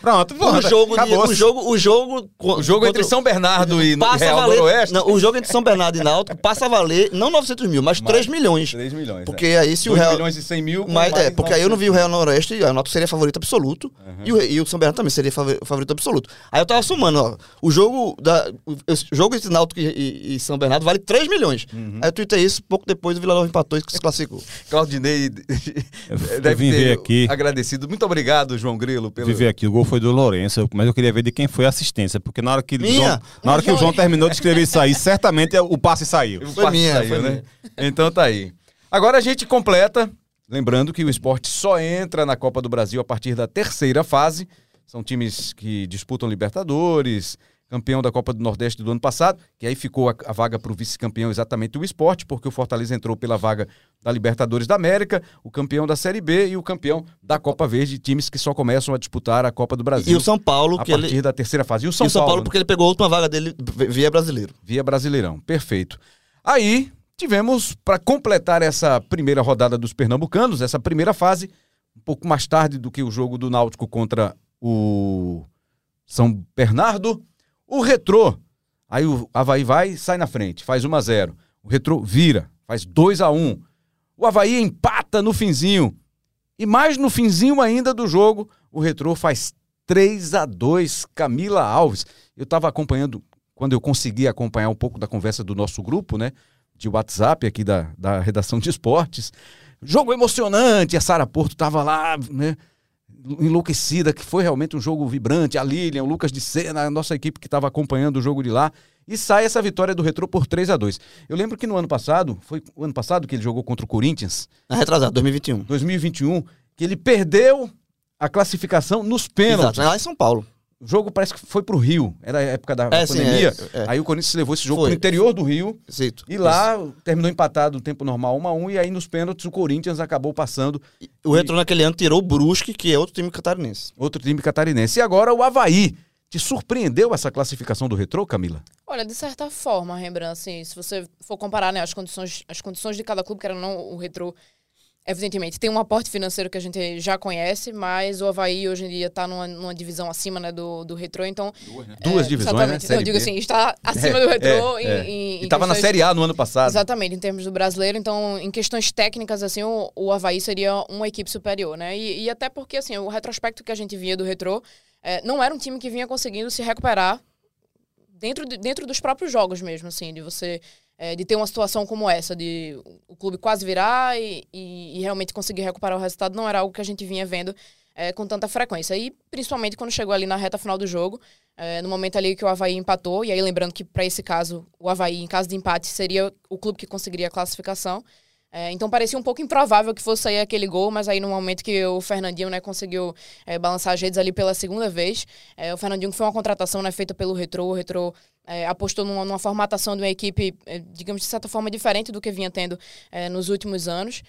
Pronto, o pronto. jogo, de, o jogo, o jogo, O jogo entre São Bernardo e passa Real valer, Noroeste, não, o jogo entre São Bernardo e Náutico passa a valer não 900 mil, mas 3 milhões. 3 milhões. Porque aí se o 2 Real milhões e 100 mil. Mas, mais é, porque aí eu não vi o 900. Real Noroeste, a Náutico seria favorito absoluto, e, o, e o São Bernardo também seria fav- favorito absoluto. Aí eu tava somando, ó, o jogo, da, o, o jogo entre Náutico e, e- e São Bernardo vale 3 milhões. Aí eu tuitei isso, pouco depois o Vila Nova empatou e se classificou. Claudinei Eu deve vim ter ver aqui. agradecido. Muito obrigado, João Grilo, pelo... Viver aqui, o gol foi do Lourenço, mas eu queria ver de quem foi a assistência, porque na hora que, o Minha. João, na hora que o João terminou de escrever isso aí, certamente o passe saiu. O Foi passe minha, saiu, foi né? minha. Então tá aí. Agora a gente completa, lembrando que o esporte só entra na Copa do Brasil a partir da terceira fase. São times que disputam Libertadores, campeão da Copa do Nordeste do ano passado, que aí ficou a, a vaga para o vice-campeão exatamente o esporte, porque o Fortaleza entrou pela vaga da Libertadores da América, o campeão da Série B e o campeão da Copa Verde, times que só começam a disputar a Copa do Brasil. E o São Paulo, a que partir ele. da terceira fase. E o São, e o São Paulo, Paulo, né? porque ele pegou a última vaga dele via brasileiro. via Brasileirão. Perfeito. Aí tivemos, para completar essa primeira rodada dos pernambucanos, essa primeira fase, um pouco mais tarde do que o jogo do Náutico contra o São Bernardo, o Retrô. Aí o Havaí vai sai na frente, faz 1 a 0 O Retrô vira, faz 2 a 1 O Havaí empata no finzinho. E mais no finzinho ainda do jogo, o Retrô faz 3 a 2 Camila Alves. Eu estava acompanhando, quando eu consegui acompanhar um pouco da conversa do nosso grupo, né? De WhatsApp aqui da, da redação de esportes. Jogo emocionante, a Sara Porto estava lá, né? Enlouquecida, que foi realmente um jogo vibrante. A Lilian, o Lucas de Sena, a nossa equipe que estava acompanhando o jogo de lá. E sai essa vitória do Retrô por 3 a 2 Eu lembro que no ano passado, foi o ano passado que ele jogou contra o Corinthians, Na retrasada, 2021. 2021, que ele perdeu a classificação nos pênaltis. Exato, lá em São Paulo. O jogo parece que foi pro Rio, era a época da É, sim, pandemia. é, é. Aí o Corinthians levou esse jogo Foi. pro interior do Rio. Exato. E lá terminou empatado no tempo normal 1 a 1 e aí nos pênaltis o Corinthians acabou passando Isso. O Retro naquele ano tirou o Brusque, que é outro time catarinense. outro time catarinense. E agora o Havaí. Te surpreendeu essa classificação do Retrô, Camila? Olha, de certa forma, Rembrandt, assim, se você for comparar né, as, condições, as condições de cada clube, que era não o Retro, evidentemente, tem um aporte financeiro que a gente já conhece, mas o Havaí hoje em dia está numa, numa divisão acima né, do, do Retro, então... Duas é, divisões, né? Série eu digo assim, está acima do Retro em, é. em, E em tava na Série A no ano passado. Exatamente, em termos do brasileiro. Então, em questões técnicas, assim, o, o Havaí seria uma equipe superior, né? E, e até porque, assim, o retrospecto que a gente via do Retrô eh, não era um time que vinha conseguindo se recuperar dentro, de- dentro dos próprios jogos mesmo, assim, de você... eh, de ter uma situação como essa, de o clube quase virar e, e- e realmente conseguir recuperar o resultado, não era algo que a gente vinha vendo eh, com tanta frequência. E principalmente quando chegou ali na reta final do jogo, eh, no momento ali que o Havaí empatou, e aí lembrando que para esse caso, o Havaí, em caso de empate, seria o clube que conseguiria a classificação. Eh, então parecia um pouco improvável que fosse sair aquele gol, mas aí no momento que o Fernandinho né, conseguiu eh, balançar as redes ali pela segunda vez, eh, o Fernandinho foi uma contratação né, feita pelo Retro, o Retro eh, apostou numa, numa formatação de uma equipe, eh, digamos de certa forma, diferente do que vinha tendo eh, nos últimos anos,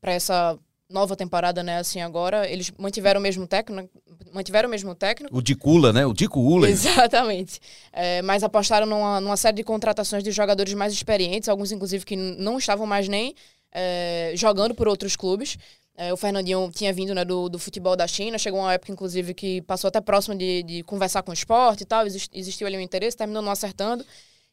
para essa nova temporada, né, assim agora, eles mantiveram o mesmo técnico, mantiveram o mesmo técnico, O Dicula, né? O Dico Ula. Exatamente. É, mas apostaram numa, numa série de contratações de jogadores mais experientes, alguns inclusive que não estavam mais nem é, jogando por outros clubes. É, o Fernandinho tinha vindo né, do, do futebol da China, chegou uma época, inclusive, que passou até próximo de, de conversar com o esporte e tal, exist- existiu ali um interesse, terminou não acertando.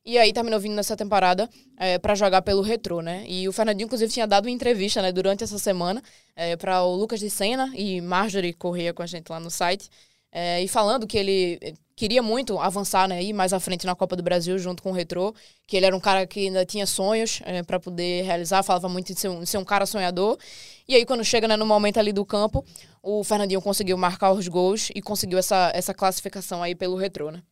E aí terminou vindo nessa temporada é, para jogar pelo Retrô, né? E o Fernandinho, inclusive, tinha dado uma entrevista né, durante essa semana é, para o Lucas de Sena e Marjorie corria com a gente lá no site. É, e falando que ele eh, queria muito avançar, né, ir mais à frente na Copa do Brasil junto com o Retrô, que ele era um cara que ainda tinha sonhos para poder realizar, falava muito de ser, um, de ser um cara sonhador. E aí, quando chega né, no momento ali do campo, o Fernandinho conseguiu marcar os gols e conseguiu essa, essa classificação aí pelo Retrô, né?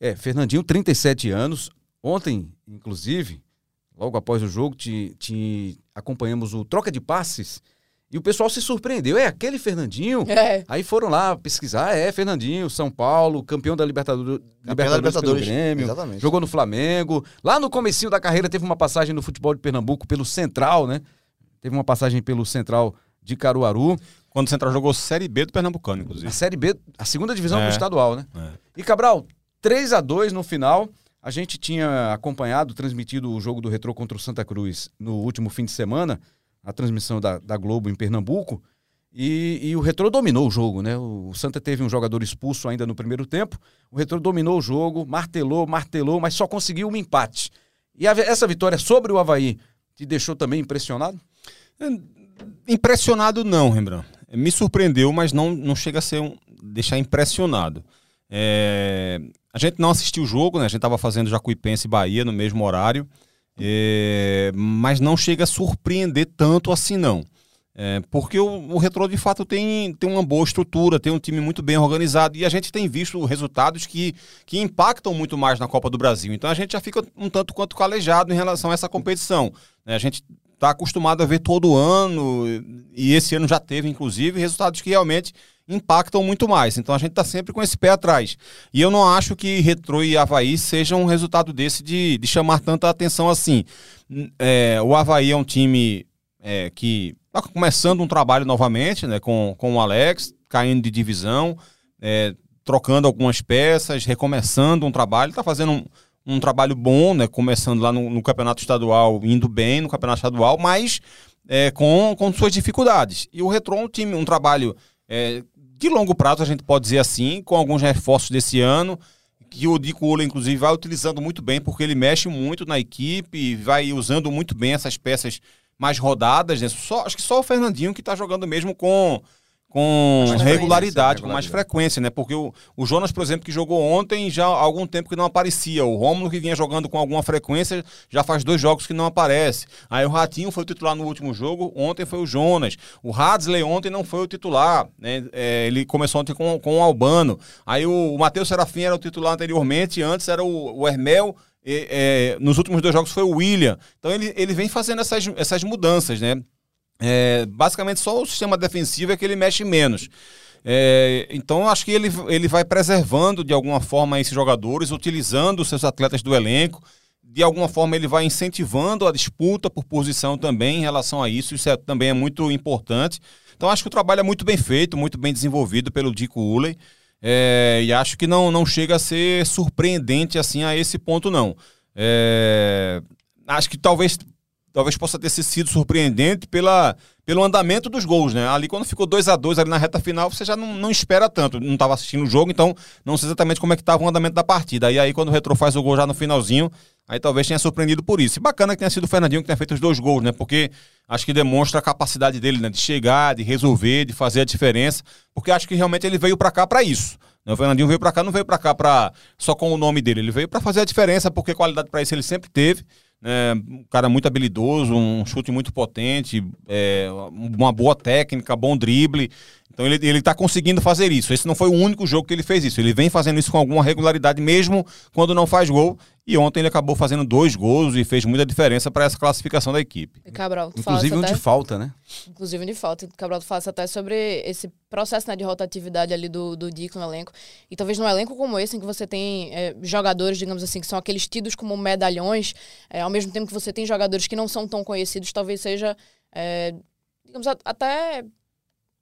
É, Fernandinho, 37 anos. Ontem, inclusive, logo após o jogo, te, te acompanhamos o troca de passes e o pessoal se surpreendeu. É aquele Fernandinho? É, Aí foram lá pesquisar, é Fernandinho, São Paulo, campeão da Libertadores, Campeão da Libertadores, pelo Libertadores. Grêmio, Exatamente. jogou no Flamengo. Lá no comecinho da carreira teve uma passagem no futebol de Pernambuco pelo Central, né? Teve uma passagem pelo Central de Caruaru. Quando o Central jogou Série B do Pernambucano, A inclusive. Série B, a segunda divisão É. do estadual, né? É. E Cabral, 3 a 2 no final. A gente tinha acompanhado, transmitido o jogo do Retrô contra o Santa Cruz no último fim de semana, a transmissão da, da Globo em Pernambuco. E, e o Retrô dominou o jogo, né? O Santa teve um jogador expulso ainda no primeiro tempo. O Retrô dominou o jogo, martelou, martelou, mas só conseguiu um empate. E a- essa vitória sobre o Havaí te deixou também impressionado? Impressionado não, Rembrandt. Me surpreendeu, mas não, não chega a ser um, deixar impressionado. É, a gente não assistiu o jogo, né? A gente estava fazendo Jacuipense e Bahia no mesmo horário, é, mas não chega a surpreender tanto assim não. É, porque o, o Retrô de fato tem, tem uma boa estrutura, tem um time muito bem organizado e a gente tem visto resultados que, que impactam muito mais na Copa do Brasil. Então a gente já fica um tanto quanto calejado em relação a essa competição. né? A gente está acostumado a ver todo ano e esse ano já teve, inclusive, resultados que realmente impactam muito mais. Então a gente está sempre com esse pé atrás. E eu não acho que Retro e Havaí sejam um resultado desse de, de chamar tanta atenção assim. É, o Havaí é um time é, que está começando um trabalho novamente né, com, com o Alex, caindo de divisão, é, trocando algumas peças, recomeçando um trabalho, está fazendo um, um, trabalho bom, né, começando lá no, no, campeonato estadual, indo bem no campeonato estadual, mas é, com, com suas dificuldades. E o Retro é um time, um trabalho é, de longo prazo, a gente pode dizer assim, com alguns reforços desse ano, que o Dico Ula, inclusive, vai utilizando muito bem, porque ele mexe muito na equipe, vai usando muito bem essas peças mais rodadas. Né? Só, acho que só o Fernandinho que está jogando mesmo com com regularidade, com mais frequência, né? Porque o, o Jonas, por exemplo, que jogou ontem, já há algum tempo que não aparecia. O Romulo, que vinha jogando com alguma frequência, já faz dois jogos que não aparece. Aí o Ratinho foi o titular no último jogo, ontem foi o Jonas. O Hadley ontem não foi o titular, né? É, ele começou ontem com, com o Albano. Aí o, o Matheus Serafim era o titular anteriormente, antes era o, o Hermel. E, é, nos últimos dois jogos foi o William. Então ele, ele vem fazendo essas, essas mudanças, né? É, basicamente só o sistema defensivo é que ele mexe menos. É, então acho que ele, ele vai preservando de alguma forma esses jogadores, utilizando os seus atletas do elenco. De alguma forma ele vai incentivando a disputa por posição também em relação a isso. Isso é, também é muito importante. Então acho que o trabalho é muito bem feito, muito bem desenvolvido pelo Dico Uley. É, e acho que não, não chega a ser surpreendente assim a esse ponto, não. É, acho que talvez talvez possa ter sido surpreendente pela, pelo andamento dos gols, né? Ali quando ficou 2 a 2 ali na reta final, você já não, não espera tanto. Não estava assistindo o jogo, então não sei exatamente como é que estava o andamento da partida. E aí quando o Retro faz o gol já no finalzinho, aí talvez tenha surpreendido por isso. E bacana que tenha sido o Fernandinho que tenha feito os dois gols, né? Porque acho que demonstra a capacidade dele, né? De chegar, de resolver, de fazer a diferença. Porque acho que realmente ele veio para cá para isso. O Fernandinho veio para cá, não veio para cá pra, só com o nome dele. Ele veio para fazer a diferença, porque qualidade para isso ele sempre teve. É, um cara muito habilidoso, um chute muito potente, é, uma boa técnica, bom drible. Então ele, ele tá conseguindo fazer isso. Esse não foi o único jogo que ele fez isso. Ele vem fazendo isso com alguma regularidade, mesmo quando não faz gol. E ontem ele acabou fazendo dois gols e fez muita diferença para essa classificação da equipe. E Cabral, Inclusive um até, de falta, né? Inclusive um de falta. Cabral, tu fala até sobre esse processo né, de rotatividade ali do, do Dico no elenco. E talvez num elenco como esse, em que você tem é, jogadores, digamos assim, que são aqueles tidos como medalhões, é, ao mesmo tempo que você tem jogadores que não são tão conhecidos, talvez seja, é, digamos, até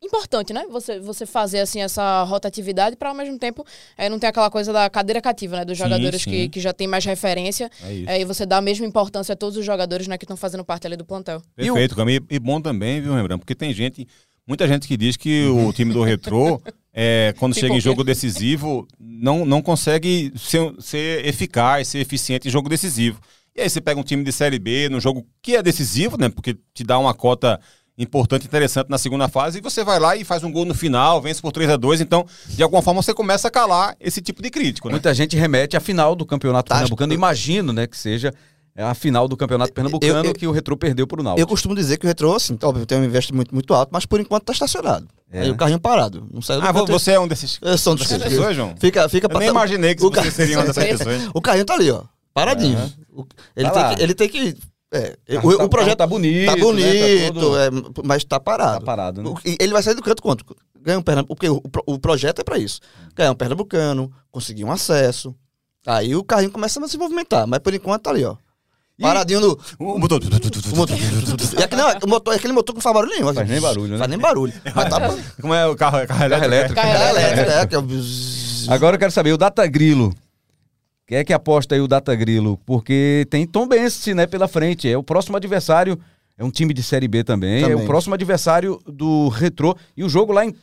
importante, né? Você, você fazer assim essa rotatividade para ao mesmo tempo é, não ter aquela coisa da cadeira cativa, né? Dos sim, jogadores sim. Que, que já tem mais referência. É é, e você dá a mesma importância a todos os jogadores né, que estão fazendo parte ali do plantel. Perfeito, Camille. E bom também, viu, lembrando? Porque tem gente, muita gente que diz que o time do Retrô, é, quando chega em jogo decisivo, não, não consegue ser, ser eficaz, ser eficiente em jogo decisivo. E aí você pega um time de Série B no jogo que é decisivo, né? Porque te dá uma cota importante, interessante na segunda fase, e você vai lá e faz um gol no final, vence por 3 a 2 então, de alguma forma, você começa a calar esse tipo de crítico. Né? Muita gente remete à final do Campeonato Acho Pernambucano, imagino, né, que seja a final do Campeonato Pernambucano eu, eu, que o Retrô perdeu para o Náutico. Eu costumo dizer que o Retrô, assim, óbvio, tem um investimento muito, muito alto, mas por enquanto está estacionado. É. Aí o carrinho parado. Não saiu ah, você é um desses, eu sou um dessas pessoas, João? Fica, fica eu nem imaginei que você seria uma dessas pessoas. O carrinho tá ali, ó. Paradinho. Uhum. Ele, tá tem que, ele tem que é, o, tá, o, projeto tá bonito, tá bonito, né? tá todo... é, mas tá parado. Tá parado, né? Ele vai sair do canto quanto? Ganhar um pernambucano, porque o, o projeto é para isso. Ganhar um pernambucano, conseguir um acesso. Aí o carrinho começa a se movimentar, mas por enquanto tá ali, ó. Paradinho no. O motor. O motor. E aqui, não, o motor, aquele motor que não faz barulho nenhum. Faz nem barulho, né? Faz nem barulho. Mas tá... Como é o carro, carro elétrico? Carro elétrico, é. Agora eu quero saber, o Data Grilo quem é que aposta aí o Data Grilo? Porque tem Tom Bense, né, pela frente. É o próximo adversário, é um time de Série B também, também. é o próximo adversário do Retrô. E o jogo lá em,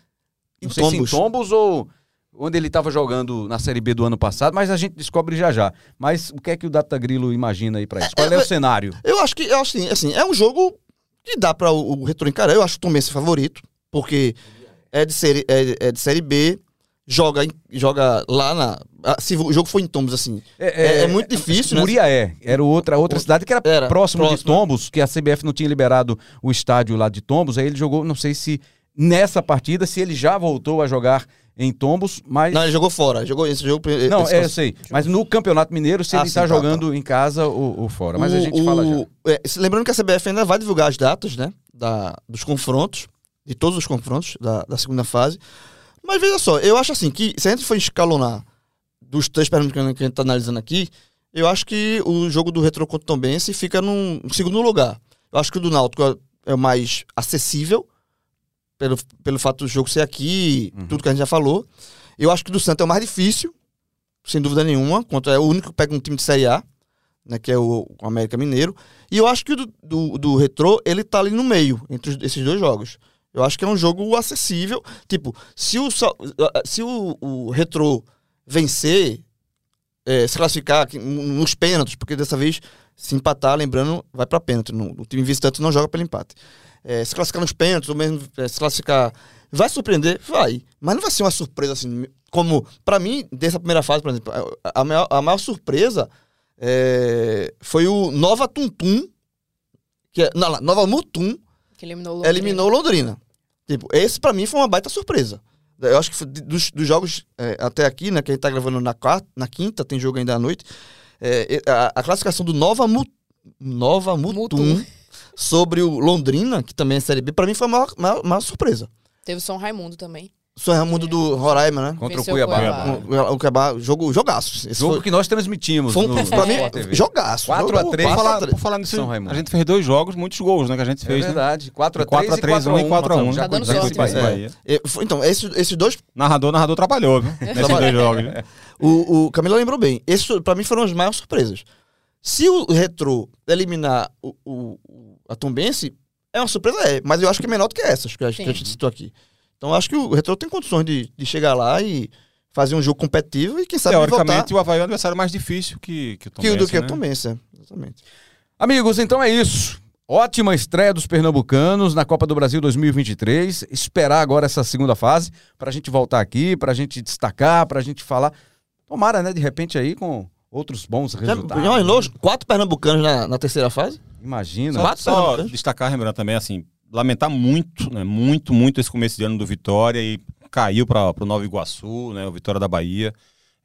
não sei Tombos. se em Tombos ou onde ele estava jogando na Série B do ano passado, mas a gente descobre já já. Mas o que é que o Data Grilo imagina aí para isso? Qual é, é, o cenário? Eu acho que, eu acho assim, assim, é um jogo que dá para o, o Retrô encarar. Eu acho o Tom Bense favorito, porque é de série, é, é de série B, joga, joga lá na. Se o jogo for em Tombos, assim. É, é, é muito difícil, Muriaé, né? Era outra, outra cidade que era, era próximo, próximo, de Tombos, que a CBF não tinha liberado o estádio lá de Tombos. Aí ele jogou, não sei se nessa partida, se ele já voltou a jogar em Tombos, mas. Não, ele jogou fora. Jogou esse jogo. Não, esse é, eu sei. Mas no Campeonato Mineiro, se ah, ele está tá, jogando tá. em casa ou, ou, fora. Mas o, a gente o, fala já. É, lembrando que a CBF ainda vai divulgar as datas, né? Da, dos confrontos, de todos os confrontos da, da segunda fase. Mas veja só, eu acho assim que se a gente for escalonar dos três pernambucanos que a gente tá analisando aqui, eu acho que o jogo do Retro contra o Tombense fica num segundo lugar. Eu acho que o do Náutico é- é o mais acessível, pelo, pelo fato do jogo ser aqui, tudo que a gente já falou. Eu acho que o do Santos é o mais difícil, sem dúvida nenhuma, contra é o único que pega um time de Série A, né, que é o, o América Mineiro. E eu acho que o do, do, do Retrô, ele tá ali no meio, entre os- esses dois jogos. Eu acho que é um jogo acessível. Tipo, se o, se o, o Retrô vencer, é, se classificar nos pênaltis, porque dessa vez, se empatar, lembrando, vai para pênalti. No, o time visitante não joga pelo empate. É, se classificar nos pênaltis, ou mesmo é, se classificar. Vai surpreender? Vai. Mas não vai ser uma surpresa assim. Como, para mim, dessa primeira fase, por exemplo, a, maior, a maior surpresa é, foi o Nova Tuntum, que é, não, Nova Mutum, Que eliminou Londrina. eliminou Londrina. Tipo, esse pra mim foi uma baita surpresa. Eu acho que dos, dos jogos é, até aqui, né, que a gente tá gravando na, quarta, na quinta, tem jogo ainda à noite, é, a, a classificação do Nova, Mu, Nova Mutum, Mutum. sobre o Londrina, que também é Série B, pra mim foi a maior, maior, maior surpresa. Teve São Raimundo também. São Raimundo do Roraima, né? Contra Venceu o Cuiabá. Cuiabá. O, o Cuiabá, jogo, jogaço. Esse Jogo foi, que nós transmitimos foi um- no, pra mim, jogaço. 4 a Jogo- 3. Por 4 a falar, 3. por falar nisso, São Raimundo. a gente fez dois jogos, muitos gols, né? Que a gente É fez, né? verdade. 4 a 3 4 a 3 e 4 1 e 4 a 1. Já Tá dando sorte, né? Bahia. É, foi- então, esses, esses dois Narrador, narrador trabalhou, viu? Nesses dois jogos. né? O, o Camila lembrou bem. Esses, pra mim, foram as maiores surpresas. Se o Retro eliminar o, o- o- a Tombense, é uma surpresa, é. Mas eu acho que é menor do que essas que a, que a gente citou aqui. Então, eu acho que o Retro tem condições de, de chegar lá e fazer um jogo competitivo e, quem sabe, voltar Teoricamente, o Havaí é um adversário mais difícil que, que o Tom que o do que a né? Tombense. é. Exatamente. Amigos, então é isso. Ótima estreia dos pernambucanos na Copa do Brasil 2023. Esperar agora essa segunda fase pra gente voltar aqui, pra gente destacar, pra gente falar. Tomara, né, de repente aí com outros bons Já, resultados. já os quatro pernambucanos na, na terceira fase? Imagina. Só, Quatro só destacar, lembrando também, assim, lamentar muito, né, muito, muito esse começo de ano do Vitória e caiu para o Nova Iguaçu, né, o Vitória da Bahia.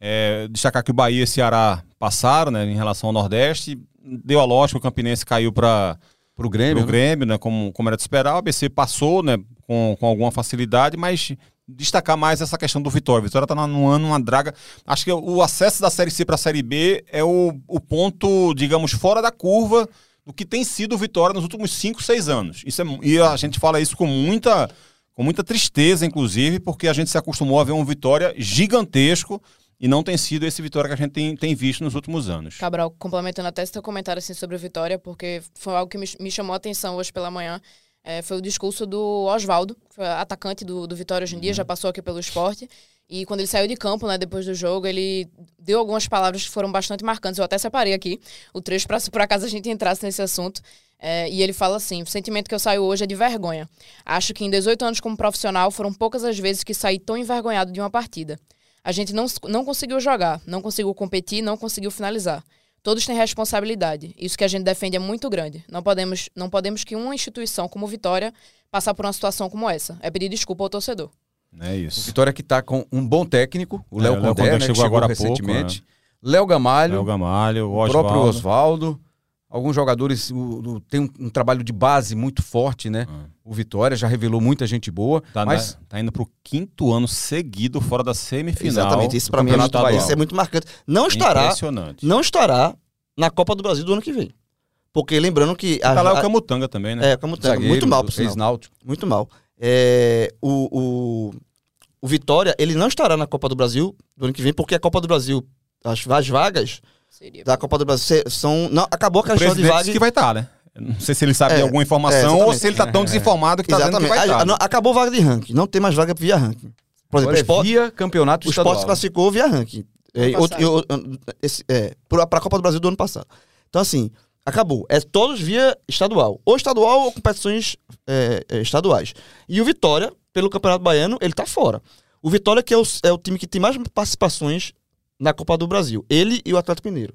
É, destacar que o Bahia e o Ceará passaram, né, em relação ao Nordeste. Deu a lógica, o Campinense caiu para Pro Grêmio. o né? Grêmio, né, como, como era de esperar. O ABC passou, né, com, com alguma facilidade, mas destacar mais essa questão do Vitória. O Vitória está num ano, uma draga. Acho que o acesso da Série C para a Série B é o, o ponto, digamos, fora da curva do que tem sido o Vitória nos últimos 5, 6 anos. Isso é, e a gente fala isso com muita, com muita tristeza, inclusive, porque a gente se acostumou a ver um Vitória gigantesco e não tem sido esse Vitória que a gente tem, tem visto nos últimos anos. Cabral, complementando até seu comentário assim, sobre o Vitória, porque foi algo que me, me chamou a atenção hoje pela manhã. É, foi o discurso do Oswaldo, atacante do, do Vitória hoje em dia, já passou aqui pelo esporte. E quando ele saiu de campo, né, depois do jogo, ele deu algumas palavras que foram bastante marcantes. Eu até separei aqui o trecho para se por acaso a gente entrasse nesse assunto. É, e ele fala assim: o sentimento que eu saio hoje é de vergonha. Acho que em 18 anos como profissional foram poucas as vezes que saí tão envergonhado de uma partida. A gente não, não conseguiu jogar, não conseguiu competir, não conseguiu finalizar. Todos têm responsabilidade. Isso que a gente defende é muito grande. Não podemos, não podemos que uma instituição como Vitória passar por uma situação como essa. É pedir desculpa ao torcedor. É O isso. Vitória que tá com um bom técnico, o É, Léo o Léo Condé, Condé né, chegou chegou agora há pouco, recentemente. Léo Gamalho, Léo Gamalho, o o próprio Oswaldo. Alguns jogadores o- o- tem um, um trabalho de base muito forte, né? Ah. O Vitória já revelou muita gente boa, Tá, mas na- tá indo pro quinto ano seguido fora da semifinal. Exatamente. Isso pra mim é isso é muito marcante. Não estará, Impressionante. não estará na Copa do Brasil do ano que vem. Porque lembrando que. a- Tá lá a- o Camutanga também, né? É, como tá, zagueiro, muito mal, por sinal. Muito mal. É, o, o, o Vitória, ele não estará na Copa do Brasil do ano que vem, porque a Copa do Brasil, as, as vagas Seria. da Copa do Brasil são. Não, acabou a questão de presidente vaga. disse que vai estar, né? Eu Não sei se ele sabe É, de alguma é, informação ou exatamente. se ele tá tão desinformado que tá dizendo que vai A- estar. a- não, acabou vaga de ranking. Não tem mais vaga via ranking. Por exemplo, Agora o é esporte, via campeonato o estadual. esporte se classificou via ranking. É, esse- é, para a Copa do Brasil do ano passado. Então, assim, acabou. É todos via estadual. Ou estadual ou competições é, é, estaduais. E o Vitória, pelo Campeonato Baiano, ele tá fora. O Vitória que é o, é o time que tem mais participações na Copa do Brasil. Ele e o Atlético Mineiro.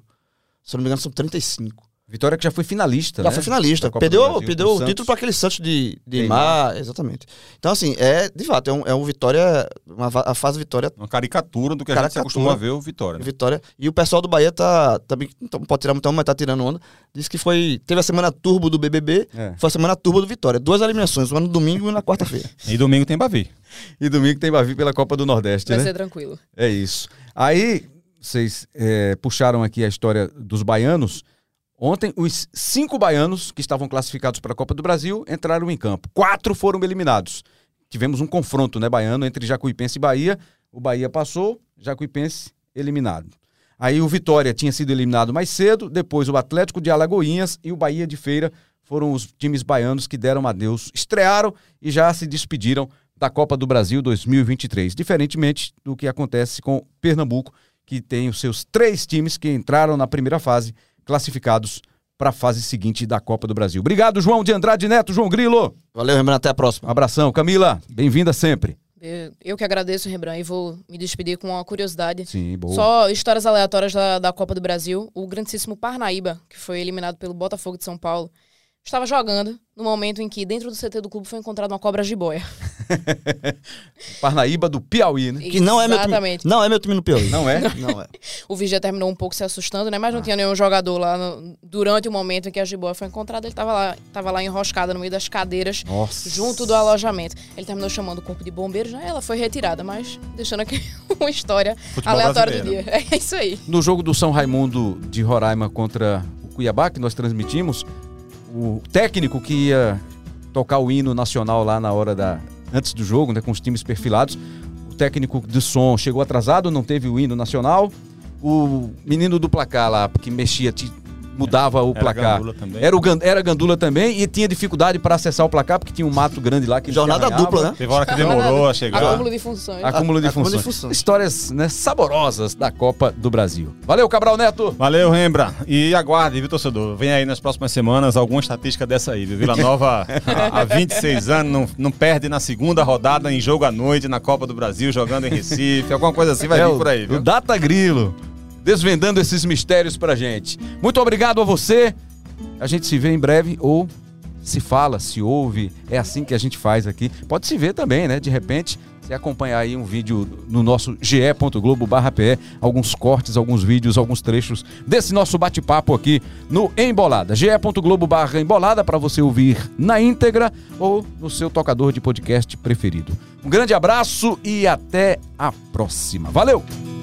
Se eu não me engano, são 35. Vitória que já foi finalista, Já né? foi finalista. Da Copa do Perdeu, Brasil, perdeu o Santos. título para aquele Santos de, de Neymar. Mar, exatamente. Então, assim, é, de fato, é um, é um Vitória, uma, a fase Vitória, Uma caricatura do que a gente se Caricatura. acostuma a ver o Vitória. né? Vitória. E o pessoal do Bahia tá, também, não pode tirar muito, mas tá tirando onda. Diz que foi, teve a semana turbo do BBB, É. foi a semana turbo do Vitória. Duas eliminações, uma no domingo e uma na quarta-feira. E domingo tem Bavi. E domingo tem Bavi pela Copa do Nordeste, Vai né? ser tranquilo. É isso. Aí, vocês é, puxaram aqui a história dos baianos. Ontem, os cinco baianos que estavam classificados para a Copa do Brasil entraram em campo. Quatro foram eliminados. Tivemos um confronto, né, baiano, entre Jacuipense e Bahia. O Bahia passou, Jacuipense eliminado. Aí o Vitória tinha sido eliminado mais cedo, depois o Atlético de Alagoinhas e o Bahia de Feira foram os times baianos que deram adeus, estrearam e já se despediram da Copa do Brasil 2023, diferentemente do que acontece com Pernambuco, que tem os seus três times que entraram na primeira fase, classificados para a fase seguinte da Copa do Brasil. Obrigado, João de Andrade Neto, João Grilo. Valeu, Rembrandt, até a próxima. Abração. Camila, bem-vinda sempre. Eu- que agradeço, Rembrandt, e vou me despedir com uma curiosidade. Sim, boa. Só histórias aleatórias da, da Copa do Brasil. O grandíssimo Parnaíba, que foi eliminado pelo Botafogo de São Paulo, estava jogando no momento em que, dentro do CT do clube, foi encontrada uma cobra jiboia. Parnaíba do Piauí, né? Que não é meu time. Exatamente. Não é meu time no Piauí. Não é? Não é. O já terminou um pouco se assustando, né? Mas Ah. não tinha nenhum jogador lá no- durante o momento em que a jiboia foi encontrada. Ele estava lá, tava lá enroscada no meio das cadeiras, Nossa. junto do alojamento. Ele terminou chamando o corpo de bombeiros, né? Ela foi retirada, mas deixando aqui uma história Futebol aleatória do brasileiro. dia. É isso aí. No jogo do São Raimundo de Roraima contra o Cuiabá, que nós transmitimos, o técnico que ia tocar o hino nacional lá na hora da. antes do jogo, né, com os times perfilados, o técnico de som chegou atrasado, não teve o hino nacional. O menino do placar lá, que mexia, mudava o Era placar. Gandula também. Era, o, Gan- era Gandula também e tinha dificuldade para acessar o placar porque tinha um mato grande lá que Jornada dupla, né? Teve hora que demorou a chegar. Acúmulo de funções. Acúmulo de Acúmulo de funções. funções. Histórias né, saborosas da Copa do Brasil. Valeu, Cabral Neto! Valeu, Rembra. E aguarde, viu, torcedor? Vem aí nas próximas semanas alguma estatística dessa aí. viu? Vila Nova, há há 26 anos, não, não perde na segunda rodada em jogo à noite na Copa do Brasil, jogando em Recife. Alguma coisa assim vai É vir o- por aí, O viu? Data Grilo, desvendando esses mistérios pra gente. Muito obrigado a você. A gente se vê em breve ou se fala, se ouve. É assim que a gente faz aqui. Pode se ver também, né? De repente, você acompanhar aí um vídeo no nosso ge.globo barra PE, alguns cortes, alguns vídeos, alguns trechos desse nosso bate-papo aqui no Embolada. ge.globo barra Embolada para você ouvir na íntegra ou no seu tocador de podcast preferido. Um grande abraço e até a próxima. Valeu!